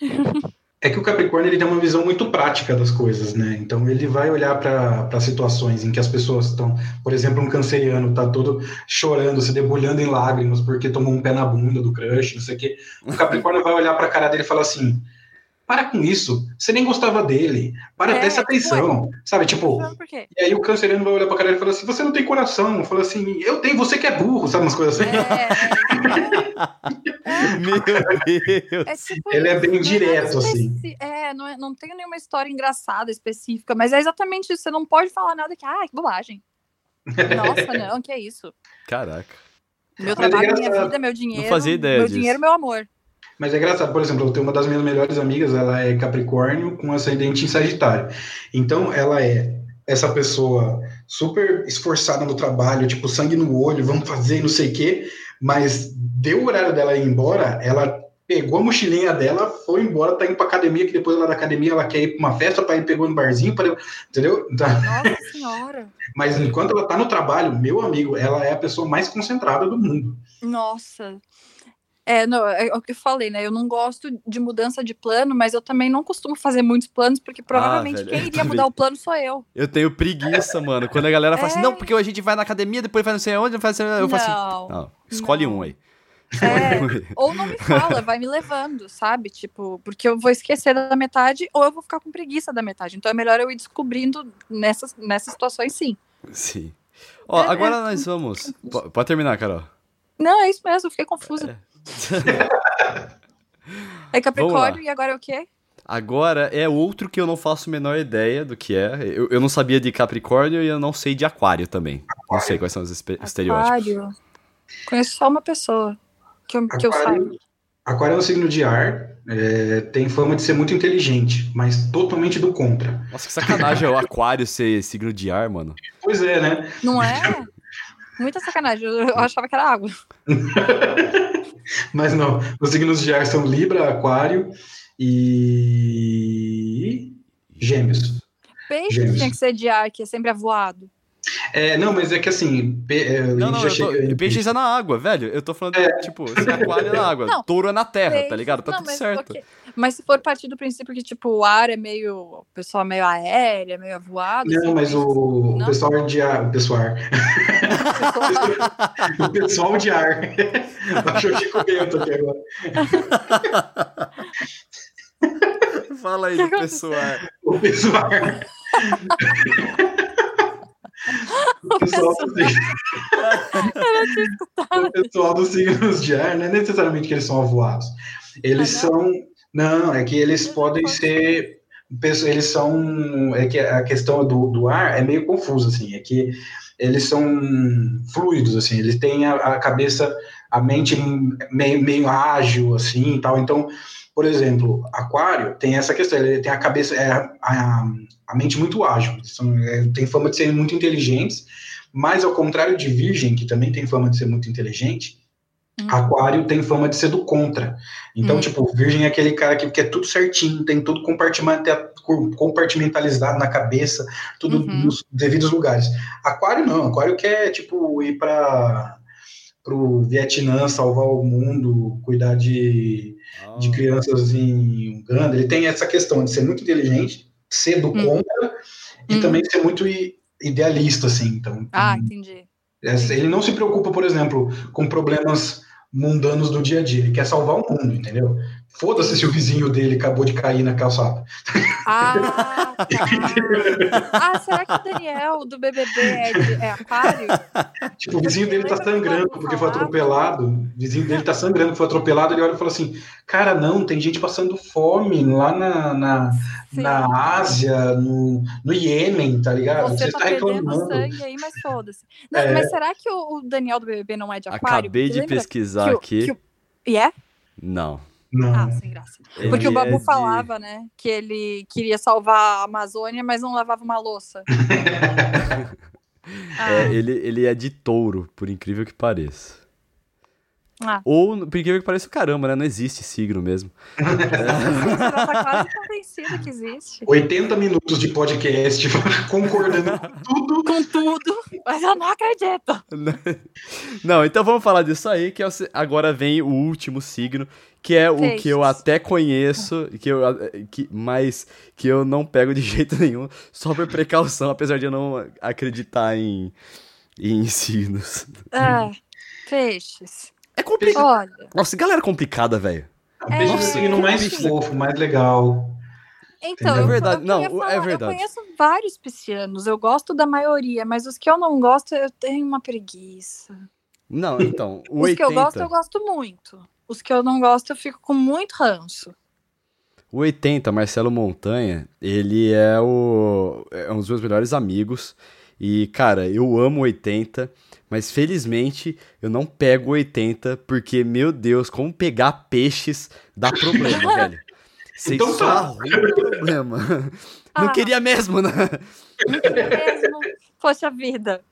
É que o Capricórnio ele tem uma visão muito prática das coisas, né? Então ele vai olhar para situações em que as pessoas estão, por exemplo, um canceriano tá todo chorando, se debulhando em lágrimas porque tomou um pé na bunda do crush, não sei o quê. O Capricórnio vai olhar para a cara dele e falar assim: para com isso, você nem gostava dele, para É, presta atenção, sabe? Tipo, Não, por quê? e aí o canceriano vai olhar para a cara dele e falar assim: você não tem coração, fala assim: eu tenho, você que é burro, sabe umas coisas assim. É, Meu Deus! é tipo Ele é isso, bem não nada direto, assim. É, não, é, não tem nenhuma história engraçada, específica, mas é exatamente isso. Você não pode falar nada que, ah, que bobagem. Nossa, não, que é isso. Caraca. Meu é trabalho, minha vida, meu dinheiro. fazia ideia Meu disso. dinheiro, meu amor. Mas é engraçado, por exemplo, eu tenho uma das minhas melhores amigas, ela é Capricórnio com ascendente em Sagitário. Então, ela é essa pessoa super esforçada no trabalho, tipo, sangue no olho, vamos fazer não sei o quê, mas deu o horário dela ir embora, ela pegou a mochilinha dela, foi embora, tá indo pra academia, que depois lá da academia ela quer ir pra uma festa, para ir pegou no barzinho, pra... entendeu? Então, Nossa senhora. mas enquanto ela tá no trabalho, meu amigo, ela é a pessoa mais concentrada do mundo. Nossa. É, não, é o que eu falei, né? Eu não gosto de mudança de plano, mas eu também não costumo fazer muitos planos, porque provavelmente velho, quem iria mudar o plano sou eu. Eu tenho preguiça, mano. Quando a galera fala assim, É. não, porque a gente vai na academia, depois vai não sei onde, faz eu falo assim, não. não, escolhe Não. um aí. É, ou não me fala, vai me levando, sabe? Tipo, porque eu vou esquecer da metade ou eu vou ficar com preguiça da metade. Então é melhor eu ir descobrindo nessas, nessas situações, sim. Sim. Ó, É, agora é. nós vamos. Pode terminar, Carol. Não, é isso mesmo, eu fiquei confusa. É Capricórnio e agora é o quê? Agora é outro que eu não faço a menor ideia do que é. Eu, eu não sabia de Capricórnio e eu não sei de Aquário também. Não sei quais são os estereótipos. Aquário. Conheço só uma pessoa que eu, que eu saiba. Aquário, aquário é um signo de ar, é, tem fama de ser muito inteligente, mas totalmente do contra. Nossa, que sacanagem é o Aquário ser signo de ar, mano. Pois é, né? Não é? Muita sacanagem, eu eu achava que era água. Mas não, os signos de ar são Libra, Aquário e Gêmeos. Peixe Gêmeos. tinha que ser de ar, que é sempre avoado. É, não, mas é que assim, pe- é, Não, não, já eu tô, chega- peixe é na água, velho. Eu tô falando, tipo, se Aquário é na água, Não, touro é na terra, tá Peixe- ligado? Tá não, tudo mas, certo. Mas se for partir do princípio que, tipo, o ar é meio. O pessoal é meio aéreo, é meio avoado. Não, assim, mas o, o Não? pessoal de ar, o pessoal, pessoal- o pessoal de ar. Baixou o Chico Bento aqui agora. Fala aí Que pessoal. O pessoal. O pessoal, o pessoal dos signos de ar, não é necessariamente que eles são avoados. Eles Ah, são. Não, é que eles podem ser. Eles são. É que a questão do, do ar é meio confusa, assim. É que eles são fluidos, assim. Eles têm a, a cabeça, a mente meio, meio ágil, assim e tal. Então, por exemplo, Aquário tem essa questão. Ele tem a cabeça. É, a, a mente muito ágil. São, é, tem fama de serem muito inteligentes. Mas, ao contrário de Virgem, que também tem fama de ser muito inteligente, Hum. Aquário tem fama de ser do contra. Então, Hum. tipo, Virgem é aquele cara que quer tudo certinho, tem tudo compartimenta- compartimentalizado na cabeça, tudo Uhum. nos devidos lugares. Aquário não, Aquário quer, tipo, ir para o Vietnã, salvar o mundo, cuidar de, de Ah. crianças em Uganda. Ele tem essa questão de ser muito inteligente, ser do Hum. contra e Hum. também ser muito idealista, assim. Então, Ah, entendi. Essa- Ele não se preocupa, por exemplo, com problemas mundanos do dia a dia. Ele quer salvar o mundo, entendeu? Foda-se se o vizinho dele acabou de cair na calçada. Ah, tá. ah, será que o Daniel do BBB é, de, é aquário? Tipo, o vizinho dele tá sangrando porque foi atropelado. O vizinho dele tá sangrando porque foi atropelado. Ele olha e fala assim: Cara, não, tem gente passando fome lá na, na, na Ásia, no, no Iêmen, tá ligado? Você, Você tá, tá reclamando. sangue aí, mas foda-se. É... Mas será que o, o, Daniel do BBB não é de aquário? Acabei de pesquisar que aqui. Que o... E é? Não. Não. Ah, sem graça. Ele Porque o Babu é de... falava, né, que ele queria salvar a Amazônia, mas não lavava uma louça. ah. é, ele, ele é de touro, por incrível que pareça. Ah. Ou, por incrível que pareça, caramba, né? Não existe signo mesmo. Você tá quase convencido que existe. 80 minutos de podcast concordando com tudo. Com tudo, mas eu não acredito. Não, então vamos falar disso aí, que é agora vem o último signo, que é o que eu até conheço, que eu, que, mas que eu não pego de jeito nenhum, só por precaução, apesar de eu não acreditar em, em signos. Ah, peixes. É complicado. Olha. Nossa, galera complicada, velho. É, é o signo mais fofo, mais legal. Então, é verdade, não, falar, é verdade. Eu conheço vários piscianos, eu gosto da maioria, mas os que eu não gosto, eu tenho uma preguiça. Não, então, o Os 80... que eu gosto, eu gosto muito. Os que eu não gosto, eu fico com muito ranço. O 80, Marcelo Montanha, ele é, o, é um dos meus melhores amigos. E, cara, eu amo 80, mas felizmente eu não pego 80, porque, meu Deus, como pegar peixes dá problema, velho. Vocês então só tá. arrumam problema. Ah. Não queria mesmo, né? Não queria mesmo. Poxa vida.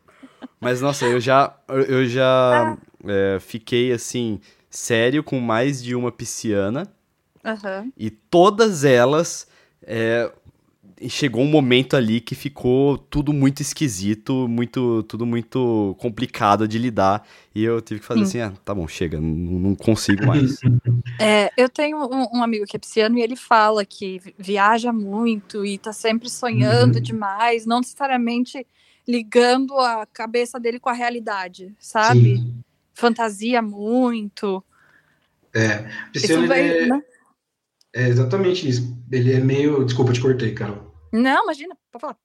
Mas, nossa, eu já, eu já ah. é, fiquei, assim, sério com mais de uma pisciana. Uhum. E todas elas. É, chegou um momento ali que ficou tudo muito esquisito, muito tudo muito complicado de lidar. E eu tive que fazer Sim. assim: ah, tá bom, chega, não, não consigo mais. É, eu tenho um, um, amigo que é pisciano e ele fala que viaja muito e tá sempre sonhando uhum. demais, não necessariamente ligando a cabeça dele com a realidade, sabe? Sim fantasia muito. É, Pisciano vai, é, né? é exatamente isso. Ele é meio. Desculpa, te cortei, Carol. Não, imagina, pode falar.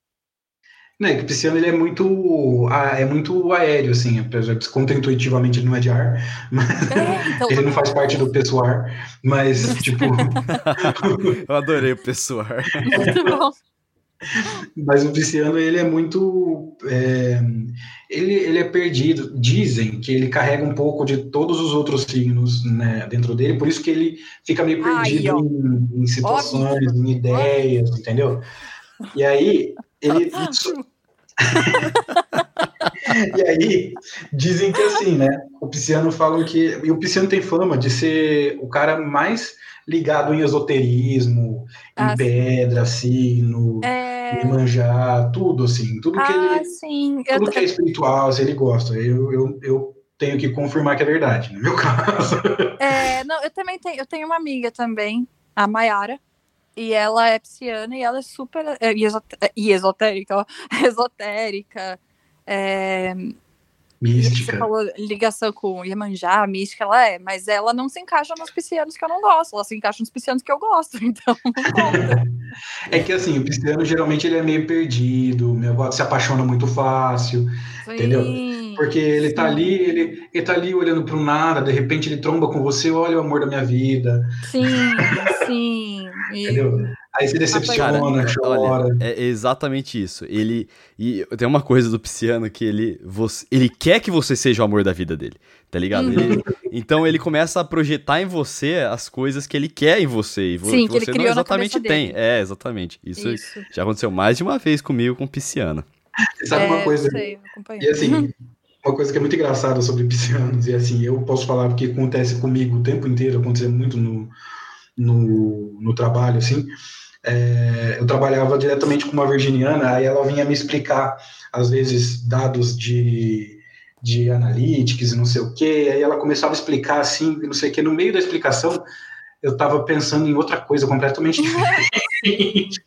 Não, é que o pisciano ele é muito, é muito aéreo, assim, apesar de contra-intuitivamente ele não é de ar, mas é, então... ele não faz parte do pessoal, mas, tipo... Eu adorei o pessoal. Muito bom. Mas o pisciano, ele é muito. É, ele, ele é perdido. Dizem que ele carrega um pouco de todos os outros signos né, dentro dele, por isso que ele fica meio perdido Ai, em, em, situações, Óbvio. em ideias, Óbvio. entendeu? E aí, ele. e aí, dizem que assim, né? O pisciano fala que. E o pisciano tem fama de ser o cara mais ligado em esoterismo, ah, em pedra, signo, é... em manjar, tudo assim, tudo que ah, ele, sim. tudo eu... que é espiritual, se ele gosta. Eu, eu, eu tenho que confirmar que é verdade, no meu caso. É, não, eu também tenho, eu tenho uma amiga também, a Mayara, e ela é psiana e ela é super é, e esotérica, ó, esotérica. É, Mística. Você falou ligação com Iemanjá, mística, ela é, mas ela não se encaixa nos piscianos que eu não gosto, ela se encaixa nos piscianos que eu gosto, então não conta. é que assim, o pisciano geralmente ele é meio perdido, meu avó se apaixona muito fácil, sim, entendeu? Porque ele tá sim. tá ali, ele, ele tá ali olhando para o nada, de repente ele tromba com você, olha o amor da minha vida. Sim, sim. Entendeu? Aí se decepciona, Cara, chora. Olha, é exatamente isso. Ele. E tem uma coisa do Pisciano que ele. Você, ele quer que você seja o amor da vida dele. Tá ligado? Ele, então ele começa a projetar em você as coisas que ele quer em você. E Sim, que você não exatamente tem. Dele. É, exatamente. Isso, isso, já aconteceu mais de uma vez comigo com Pisciano. Sabe é, uma coisa? Sei, e assim, uma coisa que é muito engraçada sobre piscianos, e assim, eu posso falar porque acontece comigo o tempo inteiro, acontece muito no, no, no trabalho, assim, é, eu trabalhava diretamente com uma virginiana, aí ela vinha me explicar, às vezes, dados de, de analytics e não sei o quê, aí ela começava a explicar assim, não sei o quê, no meio da explicação, eu estava pensando em outra coisa completamente diferente.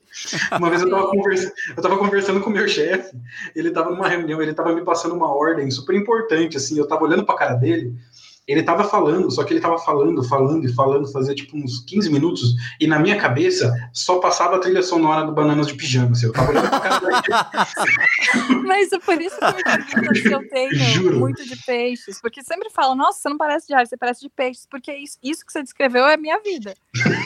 Uma vez eu estava conversa, conversando com o meu chefe, ele estava numa reunião, ele estava me passando uma ordem super importante, assim, eu estava olhando para a cara dele, ele tava falando, só que ele tava falando, falando e falando, fazia tipo uns 15 minutos, e na minha cabeça só passava a trilha sonora do Bananas de Pijama, assim, eu tava olhando pra cara dele. Mas é por isso que eu tenho Juro. muito de peixes. Porque sempre falam, nossa, você não parece de ar, você parece de peixes. Porque isso, isso que você descreveu é a minha vida.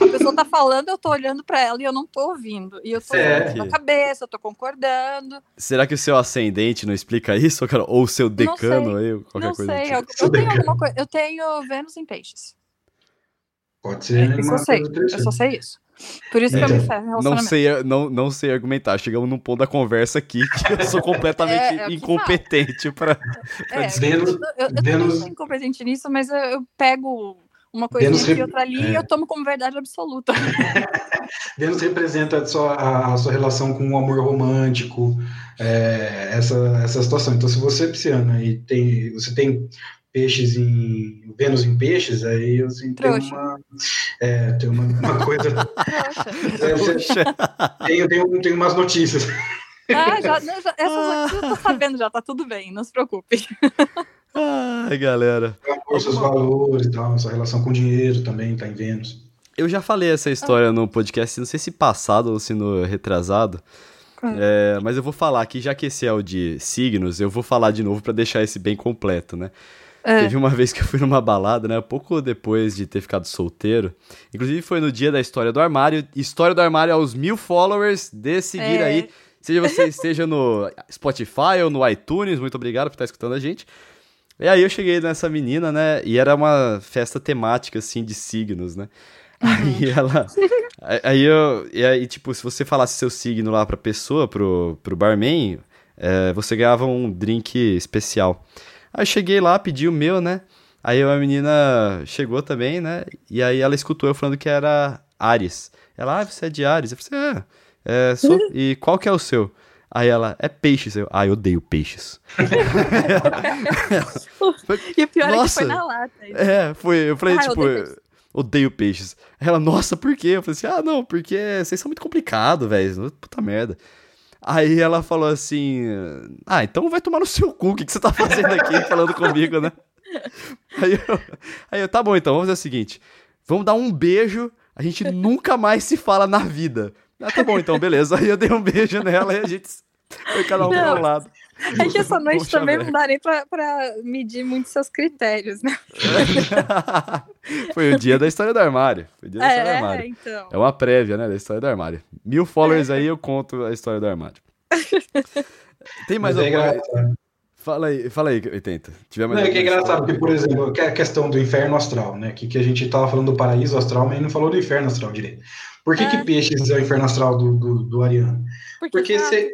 A pessoa tá falando, eu tô olhando pra ela e eu não tô ouvindo. E eu tô É. olhando com a cabeça, eu tô concordando. Será que o seu ascendente não explica isso, cara? Ou o seu decano aí, qualquer não coisa sei, tipo? eu, eu tenho alguma coisa. Eu tenho Vênus em peixes. Pode ser Isso uma eu sei. Eu só sei isso. Por isso que eu me Então, ferro Não sei, não, não sei argumentar. Chegamos num ponto da conversa aqui que eu sou completamente É, é incompetente pra. É, Vênus- eu, eu, Vênus- sou incompetente nisso, mas eu, eu pego uma coisa Vênus aqui e outra ali e é. eu tomo como verdade absoluta. Vênus representa a sua, a, a sua relação com o amor romântico, é, essa, essa situação. Então, se você é pisciana e tem, você tem peixes em. Vênus em peixes, aí assim, tem uma. É, tem uma, uma coisa. Poxa. é, você- Poxa. tem, tem, um- tem umas notícias. Ah, já, já, essas notícias eu tô sabendo já, tá tudo bem, não se preocupe. Ai, galera. Amor, seus valores e tal, sua relação com o dinheiro também tá em Vênus. Eu já falei essa história no podcast, não sei se passado ou se no retrasado. É, mas eu vou falar aqui, já que esse é o de signos, eu vou falar de novo pra deixar esse bem completo, né? É. Teve uma vez que eu fui numa balada, né? Pouco depois de ter ficado solteiro. Inclusive foi no dia da história do armário. História do armário aos mil followers. Dê seguir É. aí. Seja você esteja no Spotify ou no iTunes, muito obrigado por estar escutando a gente. E aí eu cheguei nessa menina, né? E era uma festa temática, assim, de signos, né? Aí ela. aí- Aí eu. E aí, tipo, se você falasse seu signo lá pra pessoa, pro, pro barman, é, você ganhava um drink especial. Aí eu cheguei lá, pedi o meu, né? Aí a menina chegou também, né? E aí ela escutou eu falando que era Ares. Ela, ah, você é de Ares? Eu falei, é, é sou. E qual que é o seu? Aí ela, é peixes. Eu, ah, eu odeio peixes. E o pior é que Nossa. foi na lata. isso. É, foi. Eu falei, Ah, tipo, odeio eu peixes. odeio peixes. Aí Ela, nossa, por quê? Eu falei assim, ah, não, porque vocês são muito complicados, velho. Puta merda. Aí ela falou assim, ah, então vai tomar no seu cu, o que, que você tá fazendo aqui falando comigo, né? Aí eu, aí eu, tá bom então, vamos fazer o seguinte, vamos dar um beijo, a gente nunca mais se fala na vida. Ah, tá bom então, beleza. Aí eu dei um beijo nela e a gente foi cada um pro lado. É que essa noite Bom também não dá nem pra, pra medir muito seus critérios, né? Foi o dia da história do armário. Foi o dia da história do É, armário. então. É uma prévia, né, da história do armário. Mil followers aí, eu conto a história do armário. Tem mais Mas é alguma... engraçado. Fala aí, fala aí, 80. Tiver mais Não, é que é engraçado, porque, por exemplo, que é a questão do inferno astral, né? Que, que a gente tava falando do paraíso astral, mas não falou do inferno astral direito. Por que, É. que peixes é o inferno astral do, do, do Ariano? Porque tá- você.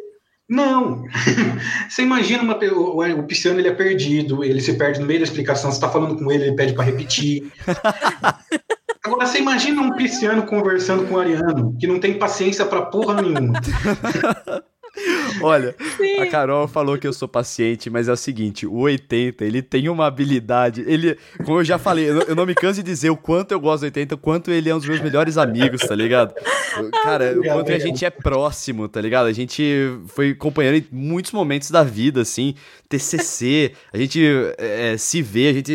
Não! Você imagina uma, o, o pisciano ele é perdido, ele se perde no meio da explicação, você tá falando com ele, ele pede para repetir. Agora, você imagina um pisciano conversando com o ariano, que não tem paciência pra porra nenhuma. Olha, Sim. a Carol falou que eu sou paciente, mas é o seguinte, o 80, ele tem uma habilidade, ele, como eu já falei, eu não, eu não me canso de dizer o quanto eu gosto do 80, o quanto ele é um dos meus melhores amigos, tá ligado? Cara, o quanto a gente é próximo, tá ligado? A gente foi companheiro em muitos momentos da vida, assim, TCC, a gente é, se vê, a gente...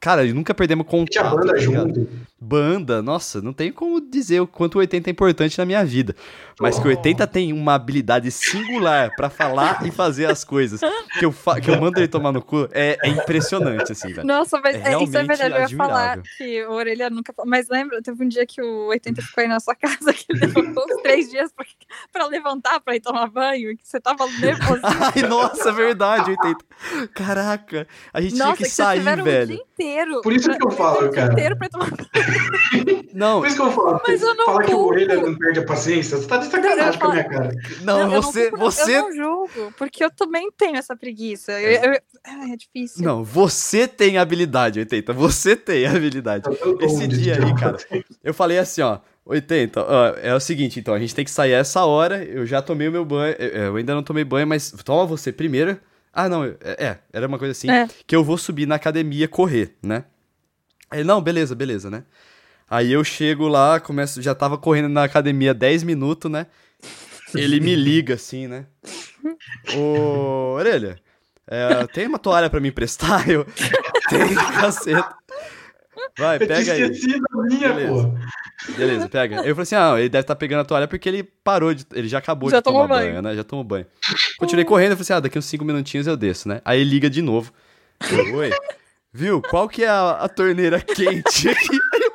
Cara, nunca perdemos A gente a contato, banda tá junto. Banda, nossa, não tem como dizer o quanto o 80 é importante na minha vida. Mas que o 80 tem uma habilidade singular pra falar e fazer as coisas. Que eu, fa- que eu mando ele tomar no cu é, é impressionante, assim, velho. Nossa, mas É é, isso é realmente verdade. Eu ia falar admirável. que o Orelha nunca. falou. Mas lembra, teve um dia que o 80 ficou aí na sua casa, que ele levantou uns três dias pra, pra levantar, pra ir tomar banho, que você tava nervoso. Ai, nossa, é verdade, 80. Caraca, a gente Nossa, tinha que vocês sair, tiveram o velho. dia inteiro. Por isso pra- que eu falo, o dia cara. inteiro pra ir tomar banho. Não, Por isso que eu falo, Mas eu não fala que o orelha não perde a paciência. Você tá de sacanagem com a minha cara. não, eu você, não, você Eu não julgo, porque eu também tenho essa preguiça. Eu, eu- ai, é difícil. Não, você tem habilidade, 80. Você tem habilidade. Eu Esse dia aí, cara, eu falei assim, ó. 80, ó, é o seguinte, então, a gente tem que sair a essa hora. Eu já tomei o meu banho. Eu, eu ainda não tomei banho, mas toma você primeiro. Ah, não, é, é, era uma coisa assim. É. Que eu vou subir na academia correr, né? Aí, não, beleza, beleza, né? Aí eu chego lá, começo, já tava correndo na academia 10 minutos, né? Ele me liga assim, né? Ô, orelha, é, tem uma toalha pra me emprestar? Eu, tem, caceta. Vai, pega aí. minha, Beleza. pô. Beleza, pega. Eu falei assim, ah, ele deve estar pegando a toalha porque ele parou de. Ele já acabou Já de tomar banho. banho. né? Já tomou banho. Continuei correndo, eu falei assim, ah, daqui uns 5 minutinhos eu desço, né? Aí ele liga de novo. Eu, Oi. Viu? Qual que é a, a torneira quente aqui? Aí eu,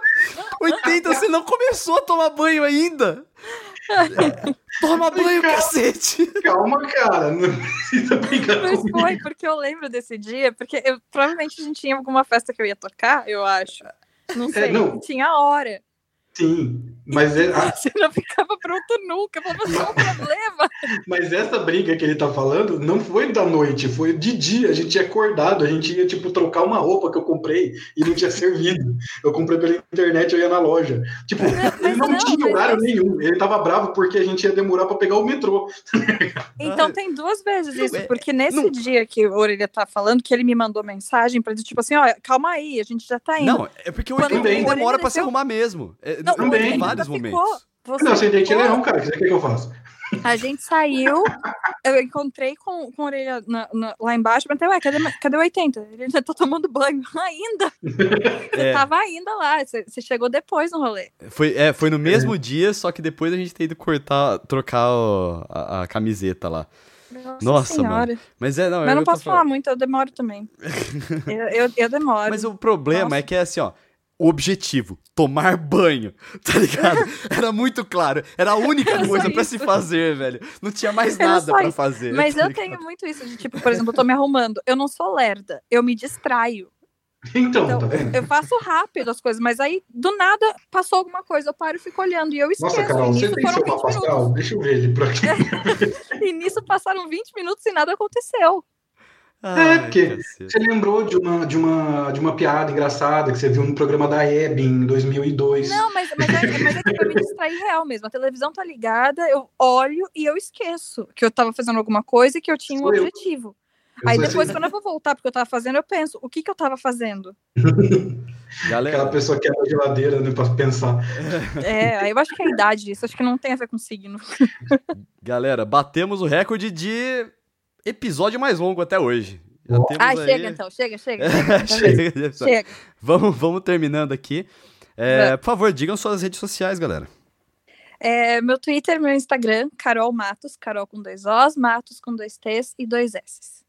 80, você não começou a tomar banho ainda? Toma banho, Cara. cacete! Calma, cara. Não precisa brigar Mas comigo. foi, porque eu lembro desse dia, porque eu, provavelmente a gente tinha alguma festa que eu ia tocar, eu acho. Não sei, não. tinha hora. Sim, mas, é, a- Você não ficava pronto nunca, eu falava, um problema. Mas essa briga que ele tá falando não foi da noite, foi de dia. A gente tinha acordado, a gente ia, tipo, trocar uma roupa que eu comprei e não tinha servido. Eu comprei pela internet, eu ia na loja. Tipo, ele não, não, tinha mas- horário nenhum. Ele tava bravo porque a gente ia demorar pra pegar o metrô. Então tem duas vezes isso, é, porque nesse não- dia que o Orelha tá falando, que ele me mandou mensagem pra dizer, tipo assim, ó, calma aí, a gente já tá indo. Não, é porque o Quando 80 o demora pra se arrumar mesmo. É, Não, Também. Em vários ficou. momentos. Você Não, você tem que ficou- leão, cara. O que você quer que eu faça? A gente saiu, eu encontrei com, com a orelha na- na- lá embaixo, perguntei, ué, cadê, cadê o 80? Ele ainda tá tomando banho. Ainda? Você É. tava ainda lá, você, você chegou depois no rolê. Foi, é, foi no mesmo dia, só que depois a gente tem ido cortar, trocar o- a, a camiseta lá. Nossa, senhora. Mas é, não, Mas eu não posso falando. falar muito, eu demoro também. eu, eu, eu demoro. Mas o problema Nossa. é que é assim, ó. O objetivo, tomar banho, tá ligado? Era muito claro. Era a única coisa pra isso. se fazer, velho. Não tinha mais nada pra isso. fazer. Mas tá eu tenho muito isso de, tipo, por exemplo, eu tô me arrumando. Eu não sou lerda, eu me distraio. Então, Então, tá vendo? eu faço rápido as coisas, mas aí, do nada, passou alguma coisa, eu paro e fico olhando, e eu esqueço. Nossa, Carol, você tem seu 20 mapa astral? Deixa eu ver ele por aqui. E nisso passaram 20 minutos e nada aconteceu. Ai, porque cacete. Você lembrou de uma, de, uma, de uma piada engraçada que você viu no programa da Hebe em 2002? Não, mas, mas, é, mas é que pra me distrair real mesmo. A televisão tá ligada, eu olho e eu esqueço que eu tava fazendo alguma coisa e que eu tinha um Sou eu. objetivo. Eu Aí depois, assim, quando eu vou voltar porque eu tava fazendo, eu penso, o que que eu tava fazendo? Galera, aquela pessoa que abre a geladeira né, pra pensar. É, aí eu acho que é a idade disso, acho que não tem a ver com signo. galera, batemos o recorde de episódio mais longo até hoje. Já Ai, aí- chega então, chega, chega. chega. chega. Chega. Vamos, vamos terminando aqui. É, por favor, digam suas redes sociais, galera. É, meu Twitter, meu Instagram, Carol Matos, Carol com dois Os, Matos com dois T's e dois S's.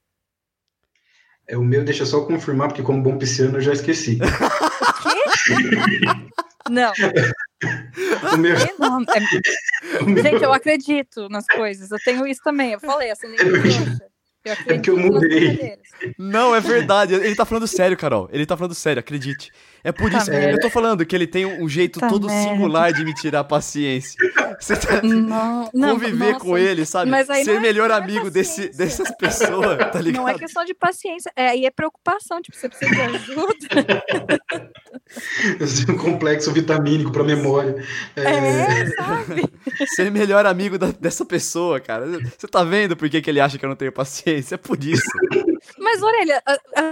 É, o meu, deixa eu só confirmar, porque como bom pisciano eu já esqueci. Não, O meu, que? É- o meu- Gente, eu acredito nas coisas. Eu tenho isso também. Eu falei. Eu acredito É porque eu mudei. Não, é verdade. Ele tá falando sério, Carol. Ele tá falando sério, acredite. É por Tá isso. merda. Eu tô falando que ele tem um jeito Tá todo merda. singular de me tirar a paciência. Você tá Não, conviver nossa, com ele, sabe? Ser é- melhor é amigo desse, dessas pessoas, tá ligado? Não é questão de paciência, é, aí é preocupação, tipo, você precisa de ajuda. eu tenho um complexo vitamínico pra memória. É, É, sabe? Ser melhor amigo da- dessa pessoa, cara. Você tá vendo por que, que ele acha que eu não tenho paciência? É por isso. Mas, Orelha,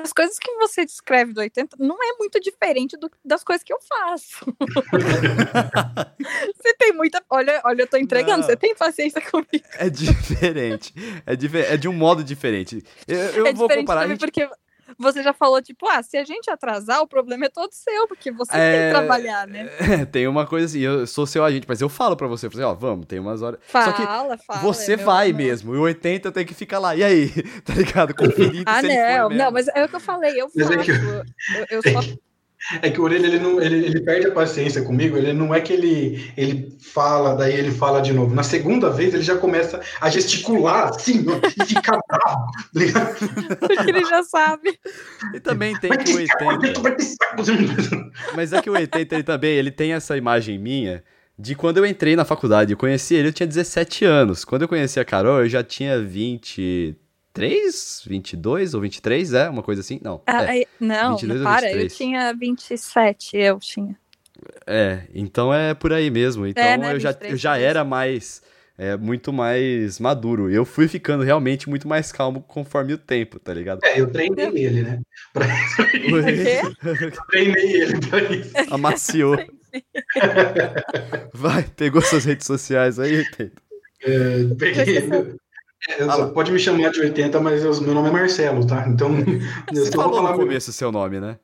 as coisas que você descreve do 80 não é muito diferente do- das coisas que eu faço. você tem muita. Olha, olha, eu tô entregando, Não. você tem paciência comigo. É diferente. É, é de um modo diferente. Eu, eu é vou diferente comparar. gente- porque você já falou, tipo, ah, se a gente atrasar, o problema é todo seu, porque você tem É, que trabalhar, né? É, tem uma coisa assim, eu sou seu agente, mas eu falo pra você, eu falo assim, ó, vamos, tem umas horas. Só que Fala, fala. você é vai mesmo, e o 80 tem que ficar lá. E aí? Tá ligado? Conferindo Ah, não, não, mas é o que eu falei, eu é que- eu, eu só É que o Orelha, ele, não, ele, ele perde a paciência comigo, ele não é que ele, ele fala, daí ele fala de novo. Na segunda vez, ele já começa a gesticular, assim, e fica bravo. tá ligado? porque ele já sabe. E também tem que o que saco, 80. vai que saco. Mas é que o 80 ele também, ele tem essa imagem minha de quando eu entrei na faculdade. Eu conheci ele, eu tinha 17 anos. Quando eu conheci a Carol, eu já tinha 23, 22 ou 23, é? Uma coisa assim? Não. Ah, é. não, 22 ou para, eu 23? tinha 27, eu tinha. É, então é por aí mesmo. Então É, né, eu, já, 23, eu já 23. era mais. É, muito mais maduro. Eu fui ficando realmente muito mais calmo conforme o tempo, tá ligado? É, eu treinei ele, né? Pra- quê? treinei ele pra isso. Amaciou. Vai, pegou suas redes sociais aí, 80. É, peguei, eu- É, ah, pode me chamar de 80, mas eu, meu nome é Marcelo, tá? Então, eu Você falou no começo o seu nome, né?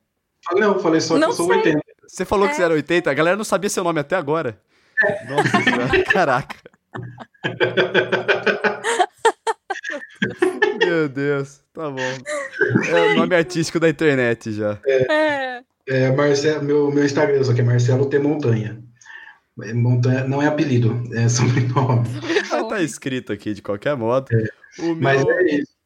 Não, falei só não que eu sou sei. 80. Você falou é. que você era 80? A galera não sabia seu nome até agora. É. Nossa, caraca. Meu Deus, tá bom. É o nome artístico da internet já. É, é Marcelo, meu, meu Instagram só que é Marcelo T Montanha. É, montanha não é apelido, é sobrenome. tá escrito aqui de qualquer modo. É. Meu... Mas é isso.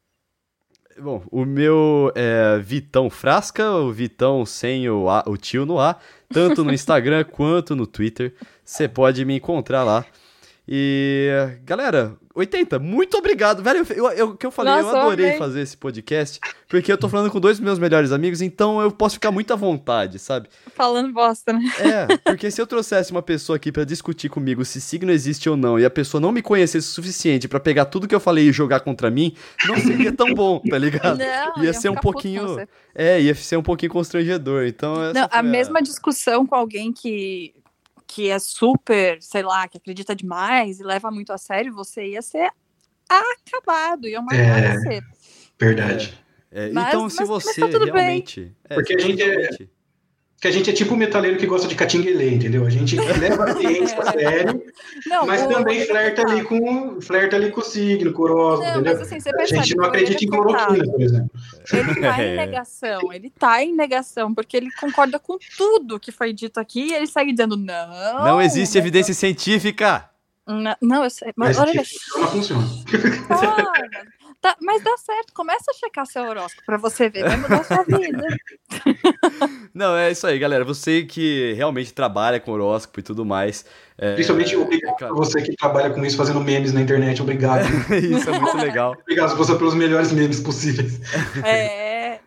Bom, o meu é Vitão Frasca, o Vitão sem o, a, o tio no A, tanto no Instagram quanto no Twitter. Você pode me encontrar lá. E, galera, 80, muito obrigado. Velho, eu, o que eu falei, Nossa, eu adorei okay. fazer esse podcast, porque eu tô falando com dois meus melhores amigos, então eu posso ficar muito à vontade, sabe? Falando bosta, né? É, porque se eu trouxesse uma pessoa aqui para discutir comigo se signo existe ou não, e a pessoa não me conhecesse o suficiente para pegar tudo que eu falei e jogar contra mim, não seria tão bom, tá ligado? Não, ia ser um pouquinho. É, ia ser um pouquinho constrangedor. Então, não, a mesma discussão com alguém que que é super, sei lá, que acredita demais e leva muito a sério, você ia ser acabado, ia uma é, ser. Verdade. É, mas, então, se mas, você mas tá realmente. É, Porque a gente é, que a gente é tipo o metaleiro que gosta de catinguelê, entendeu? A gente leva a ciência a sério, não, mas o, também flerta ali com flerta ali com o signo, com o horóscopo, entendeu? Mas, assim, a gente não acredita em cloroquina, por exemplo. Ele tá em negação, ele tá em negação, porque ele concorda com tudo que foi dito aqui e ele segue dizendo não. Não existe evidência científica. Não, não eu sei, mas, mas olha. Não funciona. Tá, mas dá certo, começa a checar seu horóscopo pra você ver, vai mudar a sua vida. Não, é isso aí, galera. Você que realmente trabalha com horóscopo e tudo mais. É, Principalmente obrigado é, claro. você que trabalha com isso, fazendo memes na internet, obrigado. isso é muito legal. obrigado você pelos melhores memes possíveis. É.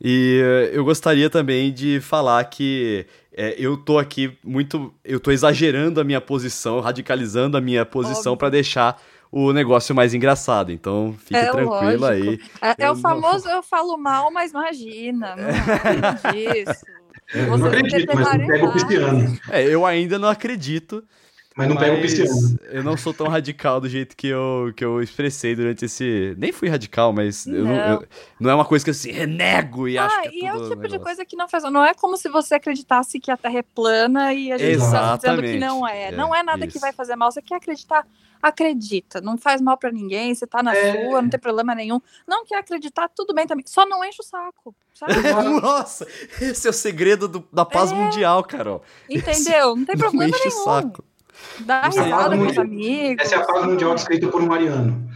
E eh, eu gostaria também de falar que é, eu tô aqui muito. Eu tô exagerando a minha posição, radicalizando a minha posição para deixar o negócio mais engraçado. Então, fique é tranquilo aí. É, é o famoso não... eu falo mal, mas imagina, não é disso. É, eu não acredito, mas não pega o pisciano. É, eu ainda não acredito. Mas não pega o pisciano. Eu não sou tão radical do jeito que eu, que eu expressei durante esse. Nem fui radical, mas não, não, eu, não é uma coisa que eu assim, renego e ah, acho que é e é o tipo negócio. de coisa que não faz. Não é como se você acreditasse que a Terra é plana e a gente está dizendo que não é. é não é nada isso. que vai fazer mal. Você quer acreditar? Acredita. Não faz mal para ninguém. Você tá na é... sua, não tem problema nenhum. Não quer acreditar, tudo bem também. Só não enche o saco. Sabe? Nossa, esse é o segredo do, da paz é... mundial, Carol. Entendeu? Não tem problema não enche nenhum. O saco. Dá Você risada com os amigos. Essa é a paz mundial escrita por um Mariano.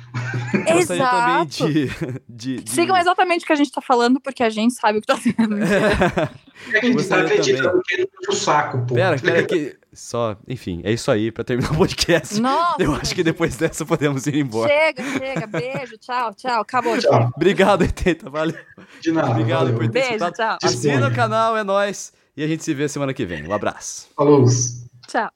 Exato. De, de, de... Sigam exatamente o que a gente tá falando, porque a gente sabe o que tá sendo. É que a gente tá acreditando não o saco, pô. Pera, pera que... Só, enfim, é isso aí pra terminar o podcast. Nossa, Eu acho que depois dessa podemos ir embora. Chega, chega. Beijo, tchau, tchau. Acabou. Tchau. Obrigado, Eteta. Valeu. De nada. Obrigado valeu. por ter Beijo, escutado. Tchau. Assina o canal, é nóis. E a gente se vê semana que vem. Um abraço. Falou. Tchau.